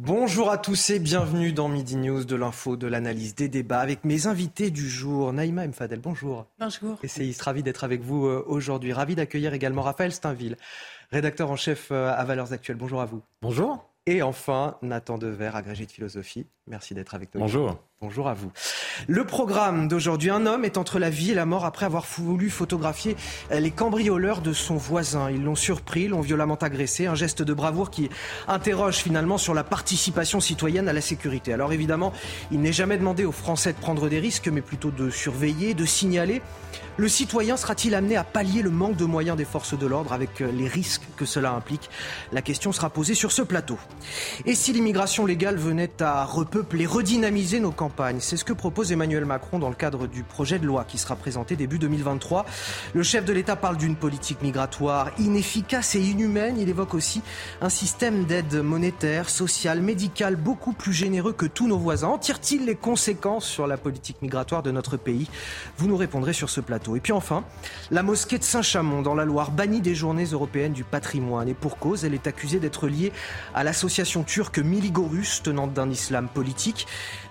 Bonjour à tous et bienvenue dans Midi News de l'info, de l'analyse, des débats avec mes invités du jour. Naïma Mfadel, bonjour. Bonjour. Essayiste, ravi d'être avec vous euh, aujourd'hui. Ravi d'accueillir également Raphaël Steinville, rédacteur en chef euh, à Valeurs Actuelles. Bonjour à vous. Bonjour. Et enfin, Nathan Dever, agrégé de philosophie. Merci d'être avec nous. Bonjour. Bonjour à vous. Le programme d'aujourd'hui, un homme est entre la vie et la mort après avoir voulu photographier les cambrioleurs de son voisin. Ils l'ont surpris, l'ont violemment agressé, un geste de bravoure qui interroge finalement sur la participation citoyenne à la sécurité. Alors évidemment, il n'est jamais demandé aux Français de prendre des risques, mais plutôt de surveiller, de signaler. Le citoyen sera-t-il amené à pallier le manque de moyens des forces de l'ordre avec les risques que cela implique? La question sera posée sur ce plateau. Et si l'immigration légale venait à repeupler, redynamiser nos campagnes C'est ce que propose Emmanuel Macron dans le cadre du projet de loi qui sera présenté début 2023. Le chef de l'État parle d'une politique migratoire inefficace et inhumaine. Il évoque aussi un système d'aide monétaire, sociale, médicale beaucoup plus généreux que tous nos voisins. En tire-t-il les conséquences sur la politique migratoire de notre pays? Vous nous répondrez sur ce plateau. Et puis enfin, la mosquée de Saint-Chamond dans la Loire, bannie des journées européennes du patrimoine. Et pour cause, elle est accusée d'être liée à l'association turque Miligorus, tenante d'un islam politique.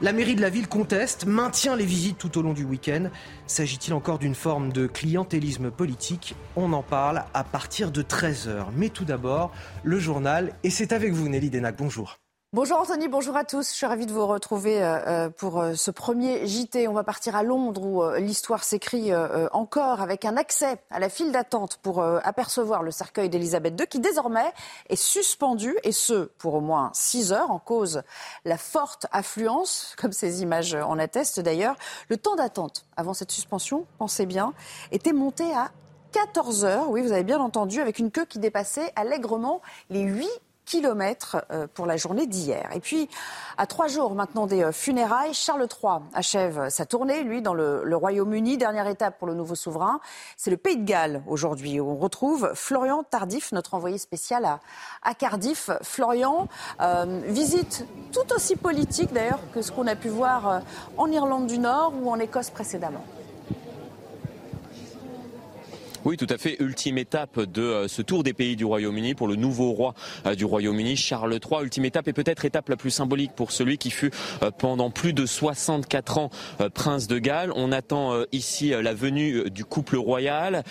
La mairie de la ville conteste, maintient les visites tout au long du week-end. S'agit-il encore d'une forme de clientélisme politique? On en parle à partir de 13h. Mais tout d'abord, le journal. Et c'est avec vous, Nelly Denac. Bonjour. Bonjour Anthony, bonjour à tous. Je suis ravie de vous retrouver euh, pour euh, ce premier JT. On va partir à Londres où euh, l'histoire s'écrit encore avec un accès à la file d'attente pour apercevoir le cercueil d'Elisabeth II qui désormais est suspendu et ce pour au moins 6 heures en cause la forte affluence, comme ces images en attestent d'ailleurs. Le temps d'attente avant cette suspension, pensez bien, était monté à 14 heures, oui vous avez bien entendu, avec une queue qui dépassait allègrement les 8 kilomètres euh, pour la journée d'hier. Et puis, à trois jours maintenant des euh, funérailles, Charles III achève sa tournée, lui, dans le, Royaume-Uni. Dernière étape pour le nouveau souverain, c'est le Pays de Galles aujourd'hui, où on retrouve Florian Tardif, notre envoyé spécial à, Cardiff. Florian, euh, visite tout aussi politique d'ailleurs que ce qu'on a pu voir en Irlande du Nord ou en Écosse précédemment. Oui, tout à fait. Ultime étape de euh, ce tour des pays du Royaume-Uni pour le nouveau roi euh, du Royaume-Uni, Charles III. Ultime étape et peut-être étape la plus symbolique pour celui qui fut euh, pendant plus de 64 ans prince de Galles. On attend ici la venue du couple royal,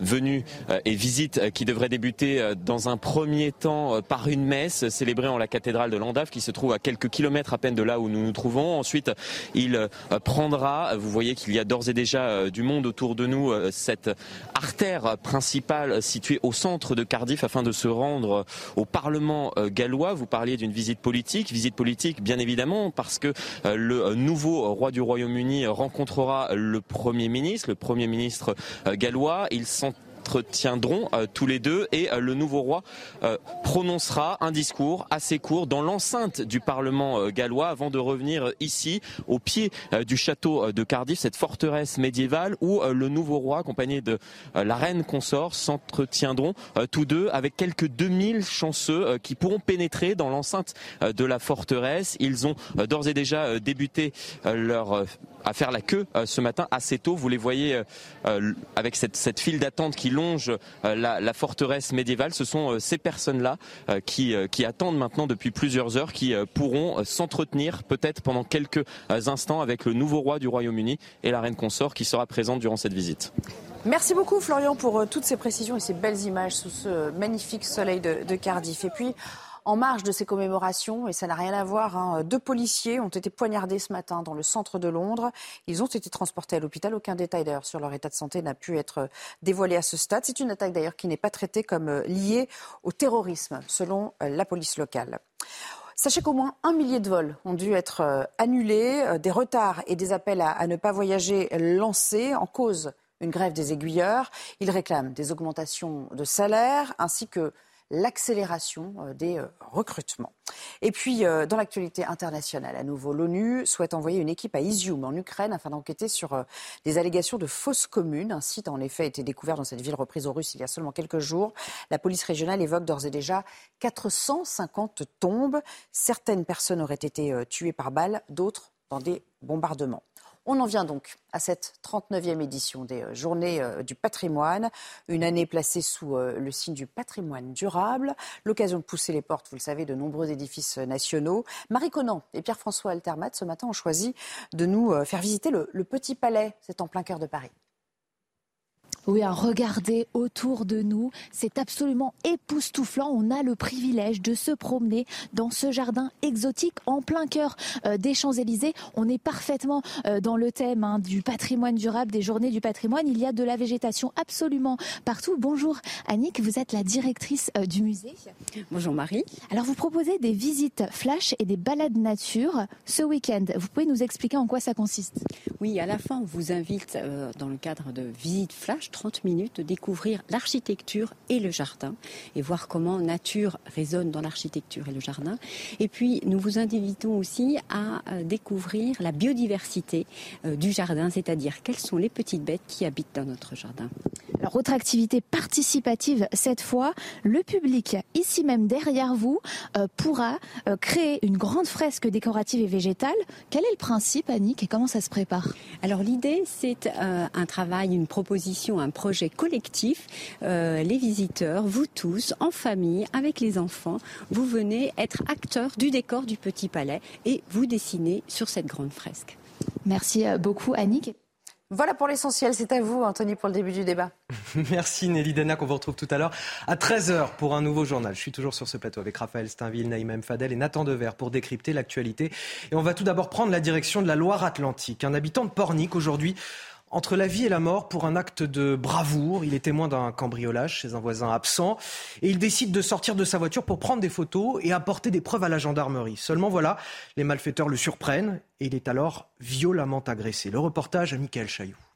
venue et visite qui devrait débuter dans un premier temps par une messe célébrée en la cathédrale de Landave qui se trouve à quelques kilomètres à peine de là où nous nous trouvons. Ensuite, il prendra, vous voyez qu'il y a d'ores et déjà du monde autour de nous, cette artère principale située au centre de Cardiff afin de se rendre au Parlement euh, gallois. Vous parliez d'une visite politique, visite politique bien évidemment parce que euh, le nouveau roi du Royaume-Uni rencontrera le Premier ministre, le Premier ministre euh, gallois. Sont tiendront euh, tous les deux et euh, le nouveau roi euh, prononcera un discours assez court dans l'enceinte du Parlement gallois avant de revenir ici au pied du château de Cardiff, cette forteresse médiévale où le nouveau roi accompagné de la reine consort s'entretiendront tous deux avec quelques 2000 chanceux qui pourront pénétrer dans l'enceinte de la forteresse. Ils ont d'ores et déjà débuté leur à faire la queue ce matin assez tôt. Vous les voyez avec cette, cette file d'attente qui longe euh, la, forteresse médiévale. Ce sont euh, ces personnes-là euh, qui, qui attendent maintenant depuis plusieurs heures, qui pourront s'entretenir peut-être pendant quelques instants avec le nouveau roi du Royaume-Uni et la reine consort qui sera présente durant cette visite. Merci beaucoup Florian pour toutes ces précisions et ces belles images sous ce magnifique soleil de, de Cardiff. Et puis, en marge de ces commémorations, et ça n'a rien à voir, hein, deux policiers ont été poignardés ce matin dans le centre de Londres. Ils ont été transportés à l'hôpital. Aucun détail d'ailleurs sur leur état de santé n'a pu être dévoilé à ce stade. C'est une attaque d'ailleurs qui n'est pas traitée comme euh, liée au terrorisme, selon euh, la police locale. Sachez qu'au moins un millier de vols ont dû être euh, annulés, des retards et des appels à, ne pas voyager lancés en cause une grève des aiguilleurs. Ils réclament des augmentations de salaire ainsi que l'accélération des recrutements. Et puis, dans l'actualité internationale, à nouveau, l'ONU souhaite envoyer une équipe à Izium, en Ukraine, afin d'enquêter sur des allégations de fausses communes. Un site a en effet été découvert dans cette ville reprise aux Russes il y a seulement quelques jours. La police régionale évoque d'ores et déjà 450 tombes. Certaines personnes auraient été tuées par balles, d'autres dans des bombardements. On en vient donc à cette 39e édition des euh, Journées euh, du patrimoine, une année placée sous euh, le signe du patrimoine durable, l'occasion de pousser les portes, vous le savez, de nombreux édifices nationaux. Marie Conan et Pierre-François Altermat, ce matin, ont choisi de nous faire visiter le, le Petit Palais, c'est en plein cœur de Paris. Oui, regardez autour de nous, c'est absolument époustouflant. On a le privilège de se promener dans ce jardin exotique en plein cœur euh, des Champs-Élysées. On est parfaitement euh, dans le thème hein, du patrimoine durable, des journées du patrimoine. Il y a de la végétation absolument partout. Bonjour Annick, vous êtes la directrice euh, du musée. Bonjour Marie. Alors vous proposez des visites flash et des balades nature ce week-end. Vous pouvez nous expliquer en quoi ça consiste? Oui, à la fin, on vous invite dans le cadre de visites flash 30 minutes de découvrir l'architecture et le jardin et voir comment nature résonne dans l'architecture et le jardin. Et puis, nous vous invitons aussi à euh, découvrir la biodiversité euh, du jardin, c'est-à-dire quelles sont les petites bêtes qui habitent dans notre jardin. Alors, autre activité participative cette fois, le public, ici même derrière vous, euh, pourra créer une grande fresque décorative et végétale. Quel est le principe, Annick, et comment ça se prépare? Alors, l'idée, c'est un travail, une proposition, un projet collectif. Euh, les visiteurs, vous tous, en famille, avec les enfants, vous venez être acteurs du décor du Petit Palais et vous dessinez sur cette grande fresque. Merci euh, beaucoup, Annick. Voilà pour l'essentiel. C'est à vous, Anthony, pour le début du débat. Merci Nelly Dena, qu'on vous retrouve tout à l'heure à 13h pour un nouveau journal. Je suis toujours sur ce plateau avec Raphaël Steinville, Naïm Fadel et Nathan Dever pour décrypter l'actualité. Et on va tout d'abord prendre la direction de la Loire-Atlantique. Un habitant de Pornic aujourd'hui entre la vie et la mort pour un acte de bravoure. Il est témoin d'un cambriolage chez un voisin absent et il décide de sortir de sa voiture pour prendre des photos et apporter des preuves à la gendarmerie. Seulement voilà, les malfaiteurs le surprennent et il est alors violemment agressé. Le reportage à Michael Chailloux.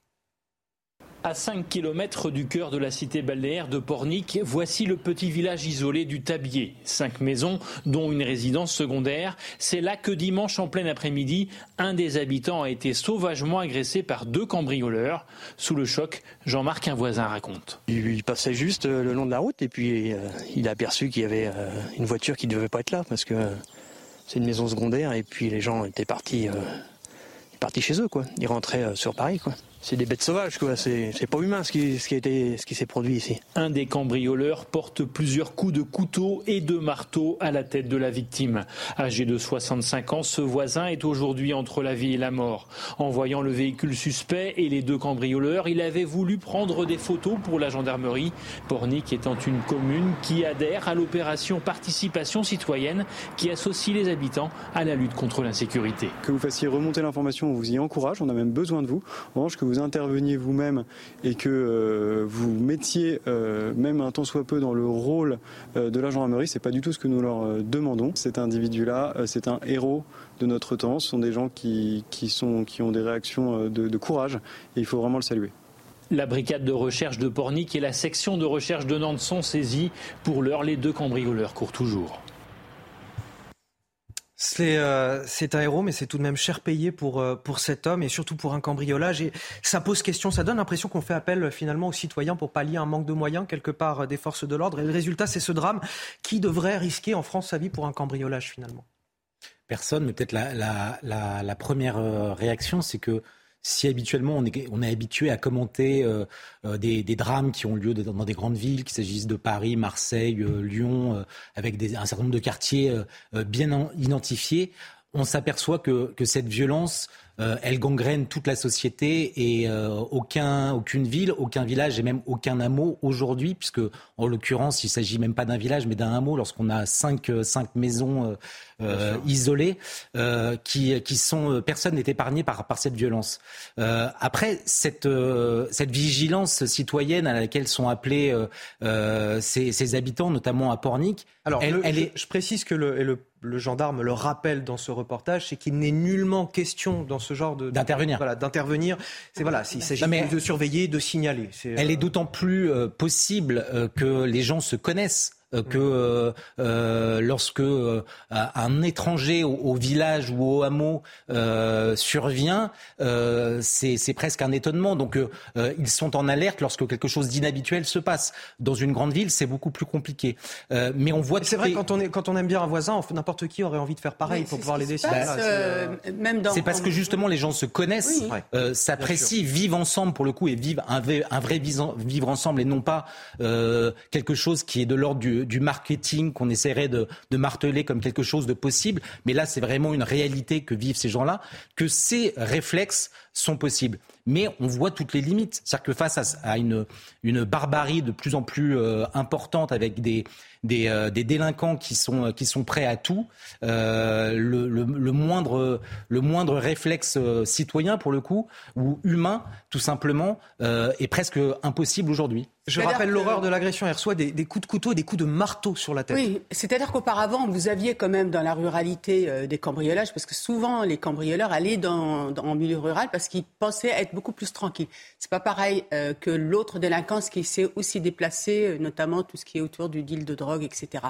À 5 km du cœur de la cité balnéaire de Pornic, voici le petit village isolé du Tabier. Cinq maisons, dont une résidence secondaire. C'est là que dimanche en plein après-midi, un des habitants a été sauvagement agressé par deux cambrioleurs. Sous le choc, Jean-Marc, un voisin, raconte. Il passait juste euh, le long de la route et puis euh, il a aperçu qu'il y avait euh, une voiture qui ne devait pas être là parce que c'est une maison secondaire et puis les gens étaient partis, partis chez eux. Quoi. Ils rentraient sur Paris. Quoi c'est des bêtes sauvages, quoi. C'est, pas humain ce qui, ce qui, ce qui s'est produit ici. Un des cambrioleurs porte plusieurs coups de couteau et de marteau à la tête de la victime. Âgé de 65 ans, ce voisin est aujourd'hui entre la vie et la mort. En voyant le véhicule suspect et les deux cambrioleurs, il avait voulu prendre des photos pour la gendarmerie. Pornic étant une commune qui adhère à l'opération participation citoyenne qui associe les habitants à la lutte contre l'insécurité. Que vous fassiez remonter l'information, on vous y encourage, on a même besoin de vous. En revanche, que vous interveniez vous-même et que euh, vous mettiez euh, même un temps soit peu dans le rôle euh, de la gendarmerie, c'est pas du tout ce que nous leur demandons. Cet individu-là, c'est un héros de notre temps. Ce sont des gens qui, sont, qui ont des réactions de, de courage et il faut vraiment le saluer. La brigade de recherche de Pornic et la section de recherche de Nantes sont saisies. Pour l'heure, les deux cambrioleurs courent toujours. Euh, c'est un héros, mais c'est tout de même cher payé pour, euh, pour cet homme et surtout pour un cambriolage. Et ça pose question, ça donne l'impression qu'on fait appel finalement aux citoyens pour pallier un manque de moyens quelque part euh, des forces de l'ordre. Et le résultat, c'est ce drame. Qui devrait risquer en France sa vie pour un cambriolage finalement? Personne, mais peut-être la, la, la, première réaction, c'est que si habituellement on est, habitué à commenter euh, euh, des, drames qui ont lieu dans des grandes villes, qu'il s'agisse de Paris, Marseille, euh, Lyon, avec un certain nombre de quartiers bien identifiés, on s'aperçoit que, cette violence euh, elle gangrène toute la société et euh, aucun, aucune ville, aucun village et même aucun hameau aujourd'hui, puisque en l'occurrence, il s'agit même pas d'un village, mais d'un hameau, lorsqu'on a cinq, euh, cinq maisons isolées qui, qui sont, personne n'est épargné par, par cette violence. après, cette, cette vigilance citoyenne à laquelle sont appelés ces, ces, habitants, notamment à Pornic, alors, elle, est... je, précise que le, le, le, gendarme le rappelle dans ce reportage, c'est qu'il n'est nullement question dans ce genre de d'intervenir. Voilà, d'intervenir. C'est voilà, s'il s'agit de surveiller, de signaler. Elle est d'autant plus euh, possible euh, que les gens se connaissent euh, que euh, euh, lorsque un étranger au, village ou au hameau survient, c'est presque un étonnement. Donc ils sont en alerte lorsque quelque chose d'inhabituel se passe. Dans une grande ville, c'est beaucoup plus compliqué. mais on voit. C'est vrai quand on est quand on aime bien un voisin, n'importe qui aurait envie de faire pareil pour pouvoir les décider. C'est parce que justement les gens se connaissent, s'apprécient, vivent ensemble pour le coup et vivent un, un vrai vivre ensemble et non pas quelque chose qui est de l'ordre du du, marketing qu'on essaierait de, marteler comme quelque chose de possible. Mais là, c'est vraiment une réalité que vivent ces gens-là, que ces réflexes sont possibles. Mais on voit toutes les limites. C'est-à-dire que face à, une, une, barbarie de plus en plus euh, importante avec des, des, euh, des, délinquants qui sont, qui sont prêts à tout, euh, le, le, moindre, le moindre réflexe citoyen, pour le coup, ou humain, tout simplement, est presque impossible aujourd'hui. Je rappelle l'horreur de l'agression. Elle reçoit des, coups de couteau et des coups de marteau sur la tête. Oui, c'est-à-dire qu'auparavant, vous aviez quand même dans la ruralité euh, des cambriolages, parce que souvent les cambrioleurs allaient dans, en milieu rural parce qu'ils pensaient être beaucoup plus tranquilles. C'est pas pareil euh, que l'autre délinquance qui s'est aussi déplacée, euh, notamment tout ce qui est autour du deal de drogue, etc.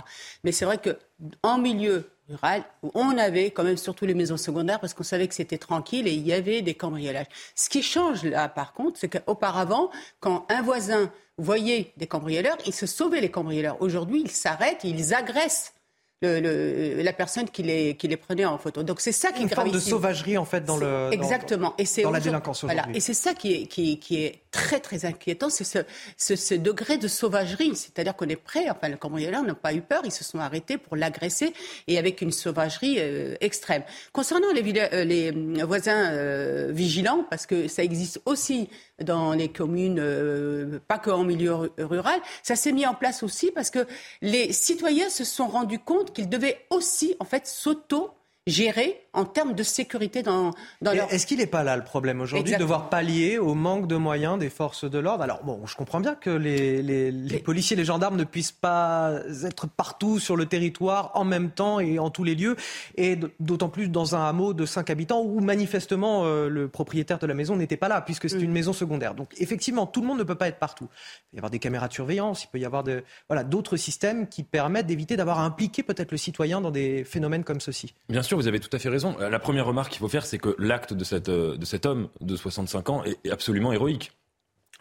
Mais c'est vrai que en milieu rural on avait quand même surtout les maisons secondaires parce qu'on savait que c'était tranquille et il y avait des cambriolages. Ce qui change là, par contre, c'est qu'auparavant, quand un voisin voyait des cambrioleurs, il se sauvait les cambrioleurs. Aujourd'hui, ils s'arrêtent, ils agressent le, la personne qui les, qui les prenait en photo. Donc c'est ça qui est Une forme de sauvagerie en fait dans le exactement et c'est dans la délinquance. Voilà. Et c'est ça qui est, qui, qui est très très inquiétant, c'est ce, ce, degré de sauvagerie, c'est-à-dire qu'on est prêt. Enfin, le cambrioleur n'a pas eu peur, ils se sont arrêtés pour l'agresser et avec une sauvagerie euh, extrême. Concernant les, euh, les voisins euh, vigilants, parce que ça existe aussi dans les communes, pas qu'en milieu rural, ça s'est mis en place aussi parce que les citoyens se sont rendus compte qu'ils devaient aussi en fait s'auto gérer en termes de sécurité dans, dans leur... Est-ce qu'il n'est pas là le problème aujourd'hui de devoir pallier au manque de moyens des forces de l'ordre? Alors bon, je comprends bien que les, les, les policiers, les gendarmes ne puissent pas être partout sur le territoire en même temps et en tous les lieux, et d'autant plus dans un hameau de 5 habitants où manifestement euh, le propriétaire de la maison n'était pas là puisque c'est mm. une maison secondaire. Donc effectivement, tout le monde ne peut pas être partout. Il peut y avoir des caméras de surveillance, il peut y avoir de, voilà, d'autres systèmes qui permettent d'éviter d'avoir à impliquer peut-être le citoyen dans des phénomènes comme ceci. Bien sûr, vous avez tout à fait raison. La première remarque qu'il faut faire, c'est que l'acte de, euh, cet homme de 65 ans est absolument héroïque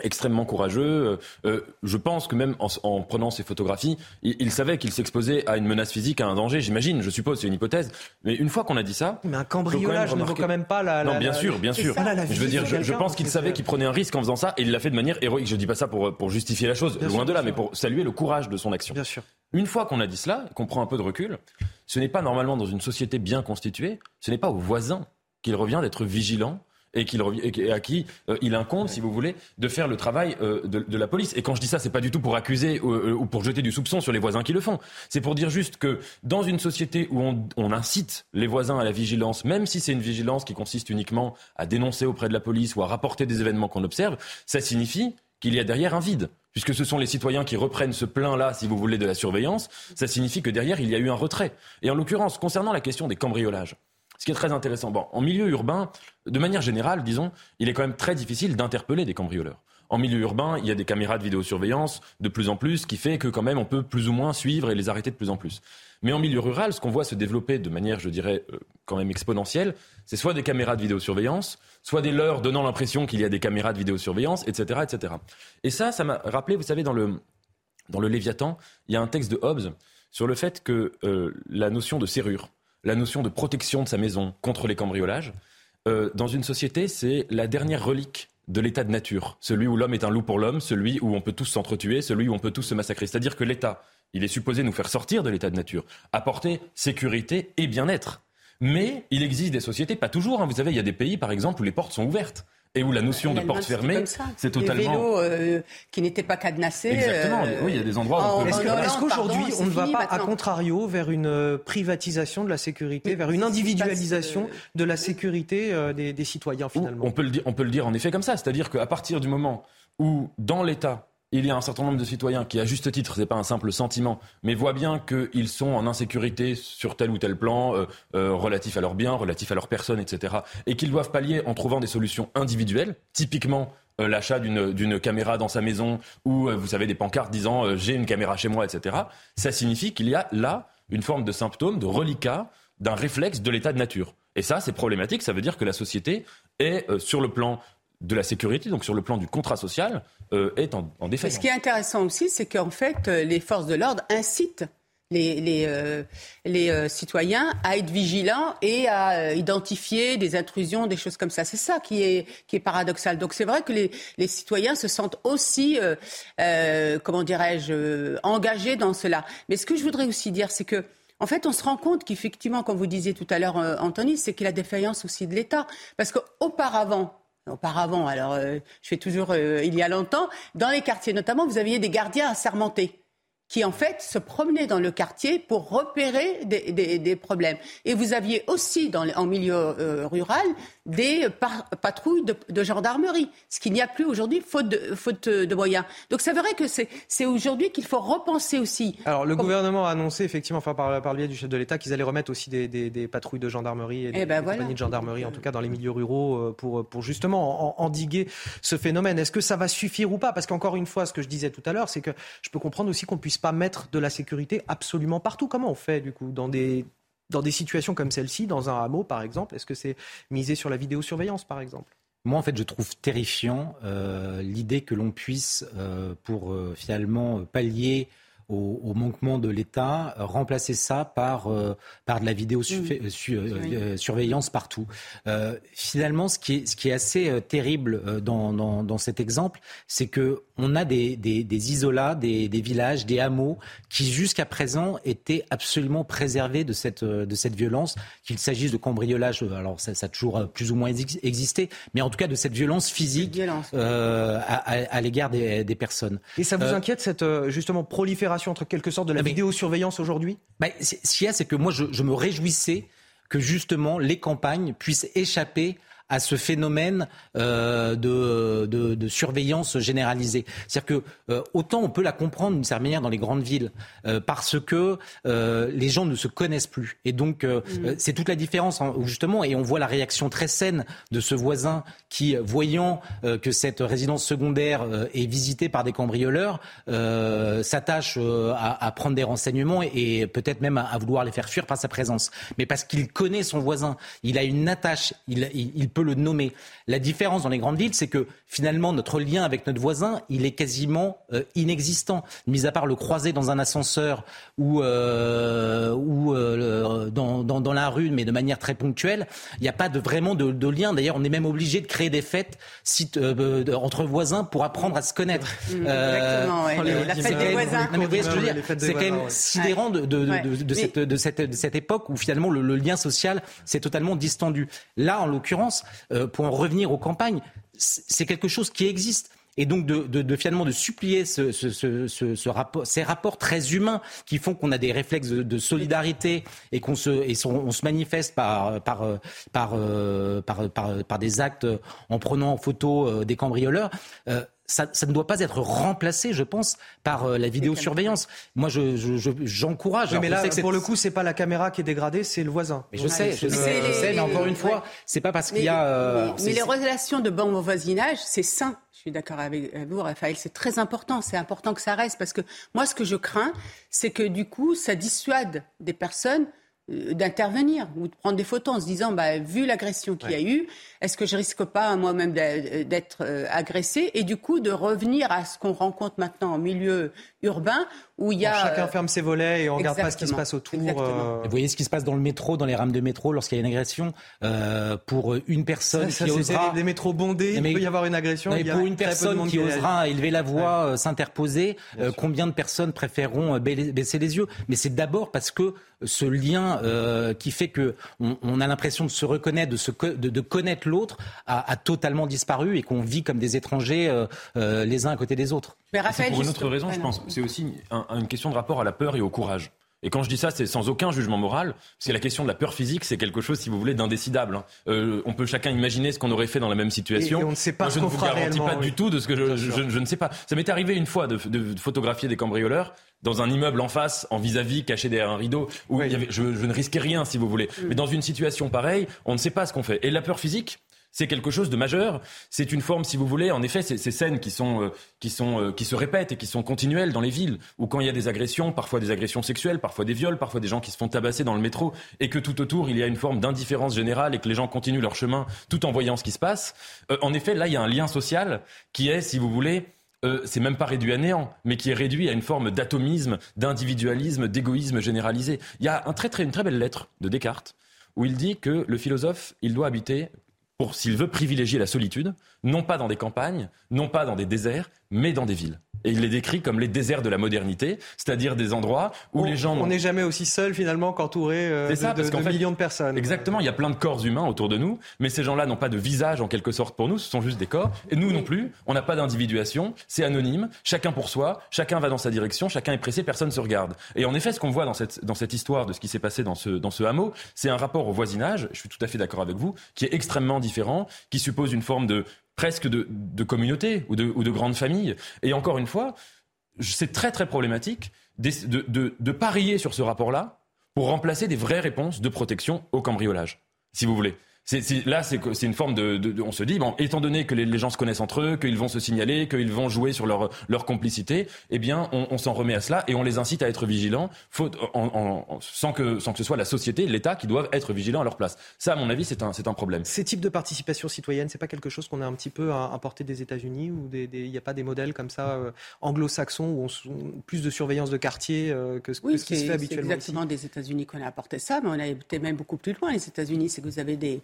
extrêmement courageux. Euh, euh, je pense que même en, prenant ces photographies, il, savait qu'il s'exposait à une menace physique, à un danger, j'imagine, je suppose, c'est une hypothèse. Mais une fois qu'on a dit ça... Mais un cambriolage ne vaut quand même pas la... non, bien sûr, bien sûr. je veux dire, je, pense qu'il savait qu'il prenait un risque en faisant ça, et il l'a fait de manière héroïque. Je dis pas ça pour, pour justifier la chose, loin de là, mais pour saluer le courage de son action. Bien sûr. Une fois qu'on a dit cela, qu'on prend un peu de recul, ce n'est pas normalement dans une société bien constituée, ce n'est pas aux voisins qu'il revient d'être vigilant et, à qui euh, il incombe, si vous voulez, de faire le travail euh, de, la police. Et quand je dis ça, c'est pas du tout pour accuser euh, ou pour jeter du soupçon sur les voisins qui le font. C'est pour dire juste que dans une société où on, on incite les voisins à la vigilance, même si c'est une vigilance qui consiste uniquement à dénoncer auprès de la police ou à rapporter des événements qu'on observe, ça signifie qu'il y a derrière un vide puisque ce sont les citoyens qui reprennent ce plein-là, si vous voulez, de la surveillance, ça signifie que derrière, il y a eu un retrait. Et en l'occurrence, concernant la question des cambriolages, ce qui est très intéressant, bon, en milieu urbain, de manière générale, disons, il est quand même très difficile d'interpeller des cambrioleurs. En milieu urbain, il y a des caméras de vidéosurveillance de plus en plus, ce qui fait que quand même on peut plus ou moins suivre et les arrêter de plus en plus. Mais en milieu rural, ce qu'on voit se développer de manière, je dirais, euh, quand même exponentielle, c'est soit des caméras de vidéosurveillance, soit des leurs donnant l'impression qu'il y a des caméras de vidéosurveillance, etc., etc. Et ça, ça m'a rappelé, vous savez, dans le, dans le Léviathan, il y a un texte de Hobbes sur le fait que euh, la notion de serrure, la notion de protection de sa maison contre les cambriolages, euh, dans une société, c'est la dernière relique de l'état de nature, celui où l'homme est un loup pour l'homme, celui où on peut tous s'entretuer, celui où on peut tous se massacrer. C'est-à-dire que l'État, il est supposé nous faire sortir de l'état de nature, apporter sécurité et bien-être. Mais il existe des sociétés, pas toujours. Hein. Vous savez, il y a des pays, par exemple, où les portes sont ouvertes et où la notion de porte fermée, c'est totalement. Vélos euh, qui n'étaient pas cadenassés. Exactement. Euh, oui, il y a des endroits. où Est-ce qu'aujourd'hui, on ne va pas, à contrario, vers une euh, privatisation de la sécurité, vers une individualisation de la sécurité des, des, citoyens finalement on peut, le dire, on peut le dire en effet comme ça, c'est-à-dire qu'à partir du moment où, dans l'État, il y a un certain nombre de citoyens qui, à juste titre, n'est pas un simple sentiment, mais voient bien qu'ils sont en insécurité sur tel ou tel plan, euh, euh, relatif à leurs biens, relatif à leur personne, etc., et qu'ils doivent pallier en trouvant des solutions individuelles, typiquement euh, l'achat d'une caméra dans sa maison ou, vous savez, des pancartes disant j'ai une caméra chez moi, etc., ça signifie qu'il y a là une forme de symptôme, de reliquat d'un réflexe de l'état de nature. Et ça, c'est problématique. Ça veut dire que la société est, sur le plan de la sécurité, donc sur le plan du contrat social, est en, en défaillance. Ce qui est intéressant aussi, c'est qu'en fait, les forces de l'ordre incitent les, les, euh, les euh, citoyens à être vigilants et à euh, identifier des intrusions, des choses comme ça. C'est ça qui est, qui est paradoxal. Donc c'est vrai que les, les, citoyens se sentent aussi, comment dirais-je, engagés dans cela. Mais ce que je voudrais aussi dire, c'est que en fait, on se rend compte qu'effectivement, comme vous disiez tout à l'heure, Anthony, c'est qu'il y a la défaillance aussi de l'État. Parce qu'auparavant, auparavant, alors je fais toujours il y a longtemps, dans les quartiers notamment, vous aviez des gardiens assermentés qui en fait se promenaient dans le quartier pour repérer des, problèmes. Et vous aviez aussi dans, en milieu euh, rural des patrouilles de, gendarmerie, ce qu'il n'y a plus aujourd'hui, faute de, faute de moyens. Donc c'est vrai que c'est aujourd'hui qu'il faut repenser aussi. Alors le gouvernement a annoncé effectivement, enfin par, par le biais du chef de l'État, qu'ils allaient remettre aussi des, patrouilles de gendarmerie et des, eh ben compagnies de gendarmerie, en tout cas dans les milieux ruraux, euh, pour, pour justement endiguer ce phénomène. Est-ce que ça va suffire ou pas? Parce qu'encore une fois, ce que je disais tout à l'heure, c'est que je peux comprendre aussi qu'on puisse pas mettre de la sécurité absolument partout. Comment on fait du coup dans des dans des situations comme celle-ci, dans un hameau par exemple? Est-ce que c'est misé sur la vidéosurveillance par exemple? Moi, en fait, je trouve terrifiant euh, l'idée que l'on puisse, euh, pour euh, finalement pallier au, manquement de l'État, remplacer ça par, par de la vidéosurveillance partout. finalement, ce qui est, ce qui est assez terrible dans, dans, dans cet exemple, c'est que on a des, des, des isolats, des, des, villages, des hameaux qui jusqu'à présent étaient absolument préservés de cette, de cette violence, qu'il s'agisse de cambriolage, alors ça, ça, a toujours plus ou moins existé, mais en tout cas de cette violence physique euh, à, à, l'égard des, des, personnes. Et ça vous euh, inquiète cette euh, justement prolifération entre quelque sorte de la vidéosurveillance aujourd'hui? Bah, Ce qu'il y a, c'est que moi je, je me réjouissais que justement les campagnes puissent échapper à ce phénomène euh, de, de, de, surveillance généralisée. C'est-à-dire que euh, autant on peut la comprendre d'une certaine manière dans les grandes villes, euh, parce que les gens ne se connaissent plus. Et donc mm. c'est toute la différence hein, justement, et on voit la réaction très saine de ce voisin qui, voyant que cette résidence secondaire est visitée par des cambrioleurs, s'attache à, à, prendre des renseignements et, et peut-être même à, à, vouloir les faire fuir par sa présence. Mais parce qu'il connaît son voisin, il a une attache, il, il, il peut le nommer. La différence dans les grandes villes, c'est que finalement, notre lien avec notre voisin, il est quasiment euh, inexistant. Mis à part le croiser dans un ascenseur ou, euh, ou euh, dans, dans, dans, la rue, mais de manière très ponctuelle, il n'y a pas de, vraiment de, de lien. D'ailleurs, on est même obligé de créer des fêtes si, entre voisins pour apprendre à se connaître. Exactement, La fête des voisins. C'est quand même sidérant de, de, de, cette, de, cette, de cette époque où finalement le, le lien social s'est totalement distendu. Là, en l'occurrence, euh, pour en revenir aux campagnes, c'est quelque chose qui existe. Et donc de, finalement de supplier ces rapports très humains qui font qu'on a des réflexes de, solidarité et qu'on se, et on se manifeste par, par, par, euh, par, par, par, des actes en prenant en photo euh, des cambrioleurs ça, ça, ne doit pas être remplacé, je pense, par euh, la vidéosurveillance. Moi, j'encourage. Je, je, mais là, pour le coup, c'est pas la caméra qui est dégradée, c'est le voisin. Mais je sais, je, sais, mais encore une fois, c'est pas parce qu'il y a. Euh, mais, les relations de bon voisinage, c'est sain. Je suis d'accord avec vous, Raphaël. C'est très important. C'est important que ça reste parce que moi, ce que je crains, c'est que du coup, ça dissuade des personnes d'intervenir ou de prendre des photos en se disant, bah, vu l'agression qu'il y a eu, est-ce que je risque pas moi-même d'être euh, agressé et du coup de revenir à ce qu'on rencontre maintenant en milieu urbain où il y a chacun ferme ses volets et on regarde pas ce qui se passe autour. Euh. Vous voyez ce qui se passe dans le métro, dans les rames de métro lorsqu'il y a une agression pour une personne qui osera des métros bondés, il peut y avoir une agression. il y a pour une personne qui osera élever la voix, s'interposer, combien de personnes préféreront baisser les yeux? Mais c'est d'abord parce que ce lien euh, qui fait que on, a l'impression de se reconnaître, de, se, de, de connaître l'autre, a, a, totalement disparu et qu'on vit comme des étrangers euh, euh, les uns à côté des autres. C'est pour une autre raison, je pense. C'est aussi une question de rapport à la peur et au courage. Et quand je dis ça, c'est sans aucun jugement moral, parce que la question de la peur physique, c'est quelque chose, si vous voulez, d'indécidable. Hein. Euh, on peut chacun imaginer ce qu'on aurait fait dans la même situation. Et, on ne sait pas Moi, je ne vous garantis pas du tout de ce que je, je, je, ne sais pas. Ça m'est arrivé une fois de, de, photographier des cambrioleurs dans un immeuble en face, en vis-à-vis, caché derrière un rideau, où il y avait, je, ne risquais rien, si vous voulez. Mm. Mais dans une situation pareille, on ne sait pas ce qu'on fait. Et la peur physique, c'est quelque chose de majeur. C'est une forme, si vous voulez, en effet, ces, scènes qui sont, euh, qui sont, euh, qui se répètent et qui sont continuelles dans les villes, où quand il y a des agressions, parfois des agressions sexuelles, parfois des viols, parfois des gens qui se font tabasser dans le métro, et que tout autour il y a une forme d'indifférence générale et que les gens continuent leur chemin tout en voyant ce qui se passe. Euh, en effet, là, il y a un lien social qui est, si vous voulez, c'est même pas réduit à néant, mais qui est réduit à une forme d'atomisme, d'individualisme, d'égoïsme généralisé. Il y a un très, très, une très belle lettre de Descartes où il dit que le philosophe, il doit habiter pour s'il veut privilégier la solitude, non pas dans des campagnes, non pas dans des déserts, mais dans des villes. Et il les décrit comme les déserts de la modernité, c'est-à-dire des endroits où les gens... On n'est jamais aussi seul finalement qu'entouré euh, de, ça, de, de millions de personnes. Exactement, il y a plein de corps humains autour de nous, mais ces gens-là n'ont pas de visage en quelque sorte pour nous, ce sont juste des corps. Et nous non plus, on n'a pas d'individuation, c'est anonyme, chacun pour soi, chacun va dans sa direction, chacun est pressé, personne ne se regarde. Et en effet, ce qu'on voit dans cette, dans cette histoire de ce qui s'est passé dans ce, dans ce hameau, c'est un rapport au voisinage, je suis tout à fait d'accord avec vous, qui est extrêmement différent, qui suppose une forme de presque de, de communauté ou de, ou de grande famille. Et encore une fois, c'est très très problématique de, parier sur ce rapport-là pour remplacer des vraies réponses de protection au cambriolage, si vous voulez. C'est, là, c'est, c'est une forme de, de, On se dit, bon, étant donné que les, les, gens se connaissent entre eux, qu'ils vont se signaler, qu'ils vont jouer sur leur, leur complicité, eh bien, on, on s'en remet à cela et on les incite à être vigilants, faut, en, en, sans, que, sans que ce soit la société, l'État qui doivent être vigilants à leur place. Ça, à mon avis, c'est un, c'est un problème. Ces types de participation citoyenne, c'est pas quelque chose qu'on a un petit peu importé des États-Unis ou il n'y a pas des modèles comme ça euh, anglo-saxons où on, on, plus de surveillance de quartier euh, que, oui, que ce qui se fait habituellement. C'est exactement ici. des États-unis qu'on a apporté ça, mais on a été même beaucoup plus loin. Les États-Unis, c'est que vous avez des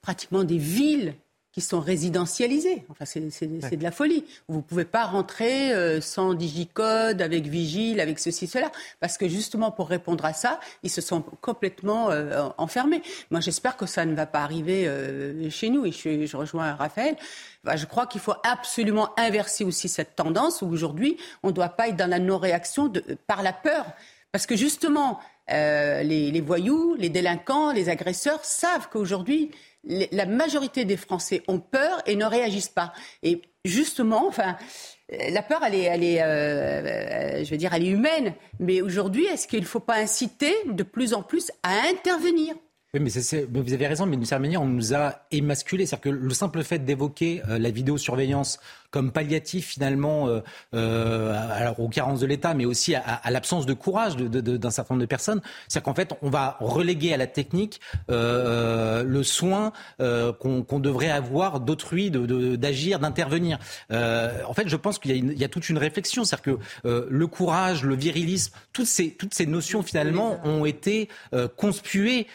pratiquement des villes qui sont résidentialisées. Enfin, c'est ouais. de la folie. Vous ne pouvez pas rentrer euh, sans digicode, avec vigile, avec ceci, cela. Parce que justement, pour répondre à ça, ils se sont complètement euh, enfermés. Moi, j'espère que ça ne va pas arriver euh, chez nous. Et je, je rejoins Raphaël. Je crois qu'il faut absolument inverser aussi cette tendance où aujourd'hui, on ne doit pas être dans la non-réaction par la peur. Parce que justement, euh, les, les, voyous, les délinquants, les agresseurs savent qu'aujourd'hui, la majorité des Français ont peur et ne réagissent pas. Et justement, enfin, la peur, elle est, elle est euh, je veux dire, elle est humaine. Mais aujourd'hui, est-ce qu'il ne faut pas inciter de plus en plus à intervenir? Oui, mais, c'est, mais vous avez raison, mais d'une certaine manière, on nous a émasculés. C'est-à-dire que le simple fait d'évoquer euh, la vidéosurveillance comme palliatif finalement euh, euh, alors aux carences de l'État, mais aussi à, à l'absence de courage d'un de, de, de, certain nombre de personnes. C'est-à-dire qu'en fait, on va reléguer à la technique euh, le soin euh, qu'on qu devrait avoir d'autrui, d'agir, d'intervenir. Euh, en fait, je pense qu'il y, y, a toute une réflexion. C'est-à-dire que le courage, le virilisme, toutes ces, toutes ces notions finalement ont été conspuées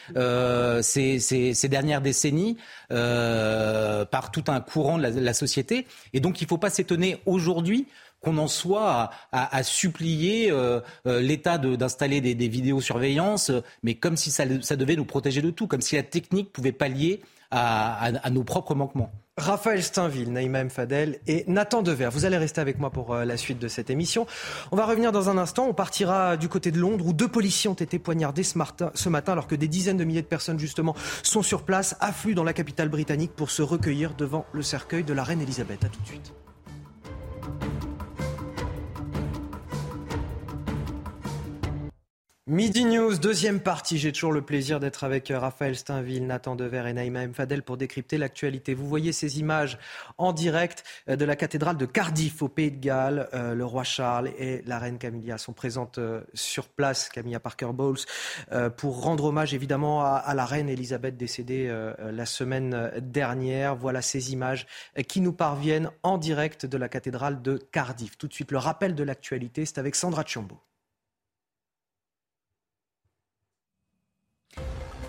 ces, ces, dernières décennies par tout un courant de la, société. Et donc, il ne faut pas s'étonner aujourd'hui qu'on en soit à, supplier euh, euh, l'État d'installer des, des vidéosurveillances, mais comme si ça, devait nous protéger de tout, comme si la technique pouvait pallier à nos propres manquements. Raphaël Steinville, Naïma M. Fadel et Nathan Dever. Vous allez rester avec moi pour euh, la suite de cette émission. On va revenir dans un instant. On partira du côté de Londres où deux policiers ont été poignardés ce matin, alors que des dizaines de milliers de personnes justement sont sur place, affluent dans la capitale britannique pour se recueillir devant le cercueil de la reine Elisabeth. À tout de suite. Midi News, deuxième partie. J'ai toujours le plaisir d'être avec euh, Raphaël Steinville, Nathan Dever et Naïma M. Fadel pour décrypter l'actualité. Vous voyez ces images en direct euh, de la cathédrale de Cardiff au Pays de Galles. Euh, le roi Charles et la reine Camilla sont présentes sur place, Camilla Parker Bowles, pour rendre hommage évidemment à, la reine Elisabeth décédée la semaine dernière. Voilà ces images qui nous parviennent en direct de la cathédrale de Cardiff. Tout de suite, le rappel de l'actualité, c'est avec Sandra Chiombo.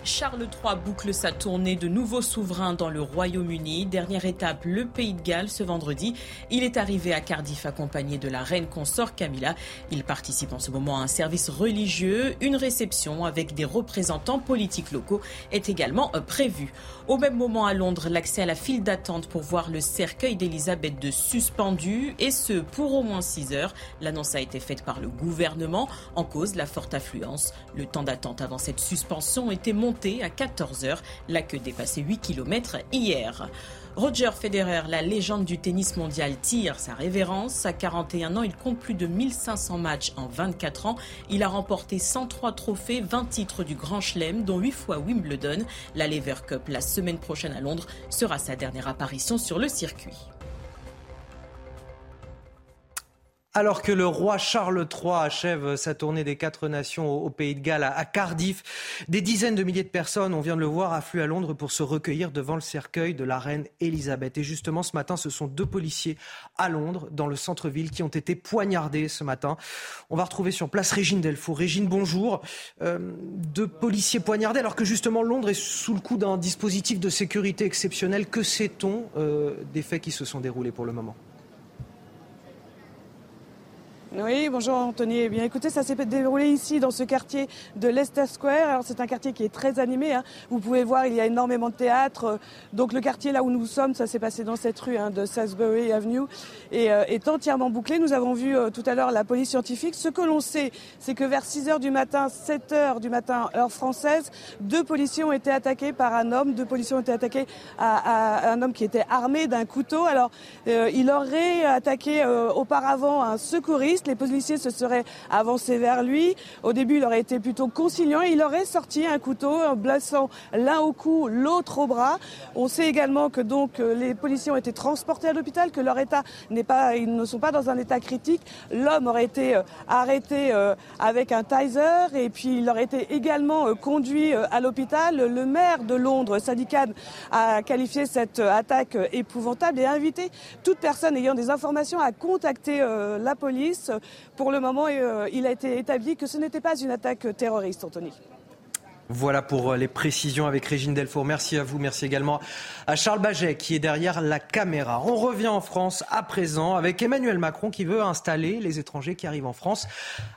Charles III boucle sa tournée de nouveaux souverains dans le Royaume-Uni. Dernière étape, le Pays de Galles ce vendredi. Il est arrivé à Cardiff accompagné de la reine consort Camilla. Il participe en ce moment à un service religieux. Une réception avec des représentants politiques locaux est également prévue. Au même moment à Londres, l'accès à la file d'attente pour voir le cercueil d'Elisabeth de suspendu et ce pour au moins 6 heures. L'annonce a été faite par le gouvernement en cause la forte affluence. Le temps d'attente avant cette suspension était monté à 14h. La queue dépassait 8 km hier. Roger Federer, la légende du tennis mondial, tire sa révérence. À 41 ans, il compte plus de 1500 matchs en 24 ans. Il a remporté 103 trophées, 20 titres du Grand Chelem, dont 8 fois Wimbledon. La Lever Cup, la semaine prochaine à Londres, sera sa dernière apparition sur le circuit. Alors que le roi Charles III achève sa tournée des quatre nations au, Pays de Galles à, Cardiff, des dizaines de milliers de personnes, on vient de le voir, affluent à Londres pour se recueillir devant le cercueil de la reine Elisabeth. Et justement, ce matin, ce sont deux policiers à Londres, dans le centre-ville, qui ont été poignardés ce matin. On va retrouver sur place Régine Delfour. Régine, bonjour. Euh, deux policiers poignardés, alors que justement Londres est sous le coup d'un dispositif de sécurité exceptionnel. Que sait-on euh, des faits qui se sont déroulés pour le moment? Oui, bonjour Anthony. Eh bien, écoutez, ça s'est déroulé ici dans ce quartier de Leicester Square. Alors, c'est un quartier qui est très animé. Hein. Vous pouvez voir, il y a énormément de théâtres. Donc, le quartier là où nous sommes, ça s'est passé dans cette rue hein, de Salisbury Avenue, et euh, est entièrement bouclé. Nous avons vu euh, tout à l'heure la police scientifique. Ce que l'on sait, c'est que vers 6 heures du matin, 7 heures du matin, heure française, deux policiers ont été attaqués par un homme. Deux policiers ont été attaqués à, un homme qui était armé d'un couteau. Alors, euh, il aurait attaqué auparavant un secouriste les policiers se seraient avancés vers lui. Au début, il aurait été plutôt conciliant il aurait sorti un couteau, blessant l'un au cou, l'autre au bras. On sait également que donc euh, les policiers ont été transportés à l'hôpital, que leur état n'est pas, ils ne sont pas dans un état critique. L'homme aurait été euh, arrêté euh, avec un taser et puis il aurait été également conduit à l'hôpital. Le maire de Londres, Sadiq Khan, a qualifié cette attaque épouvantable et a invité toute personne ayant des informations à contacter la police pour le moment, euh, il a été établi que ce n'était pas une attaque terroriste, Anthony. Voilà pour euh, les précisions avec Régine Delfour. Merci à vous. Merci également à Charles Baget qui est derrière la caméra. On revient en France à présent avec Emmanuel Macron qui veut installer les étrangers qui arrivent en France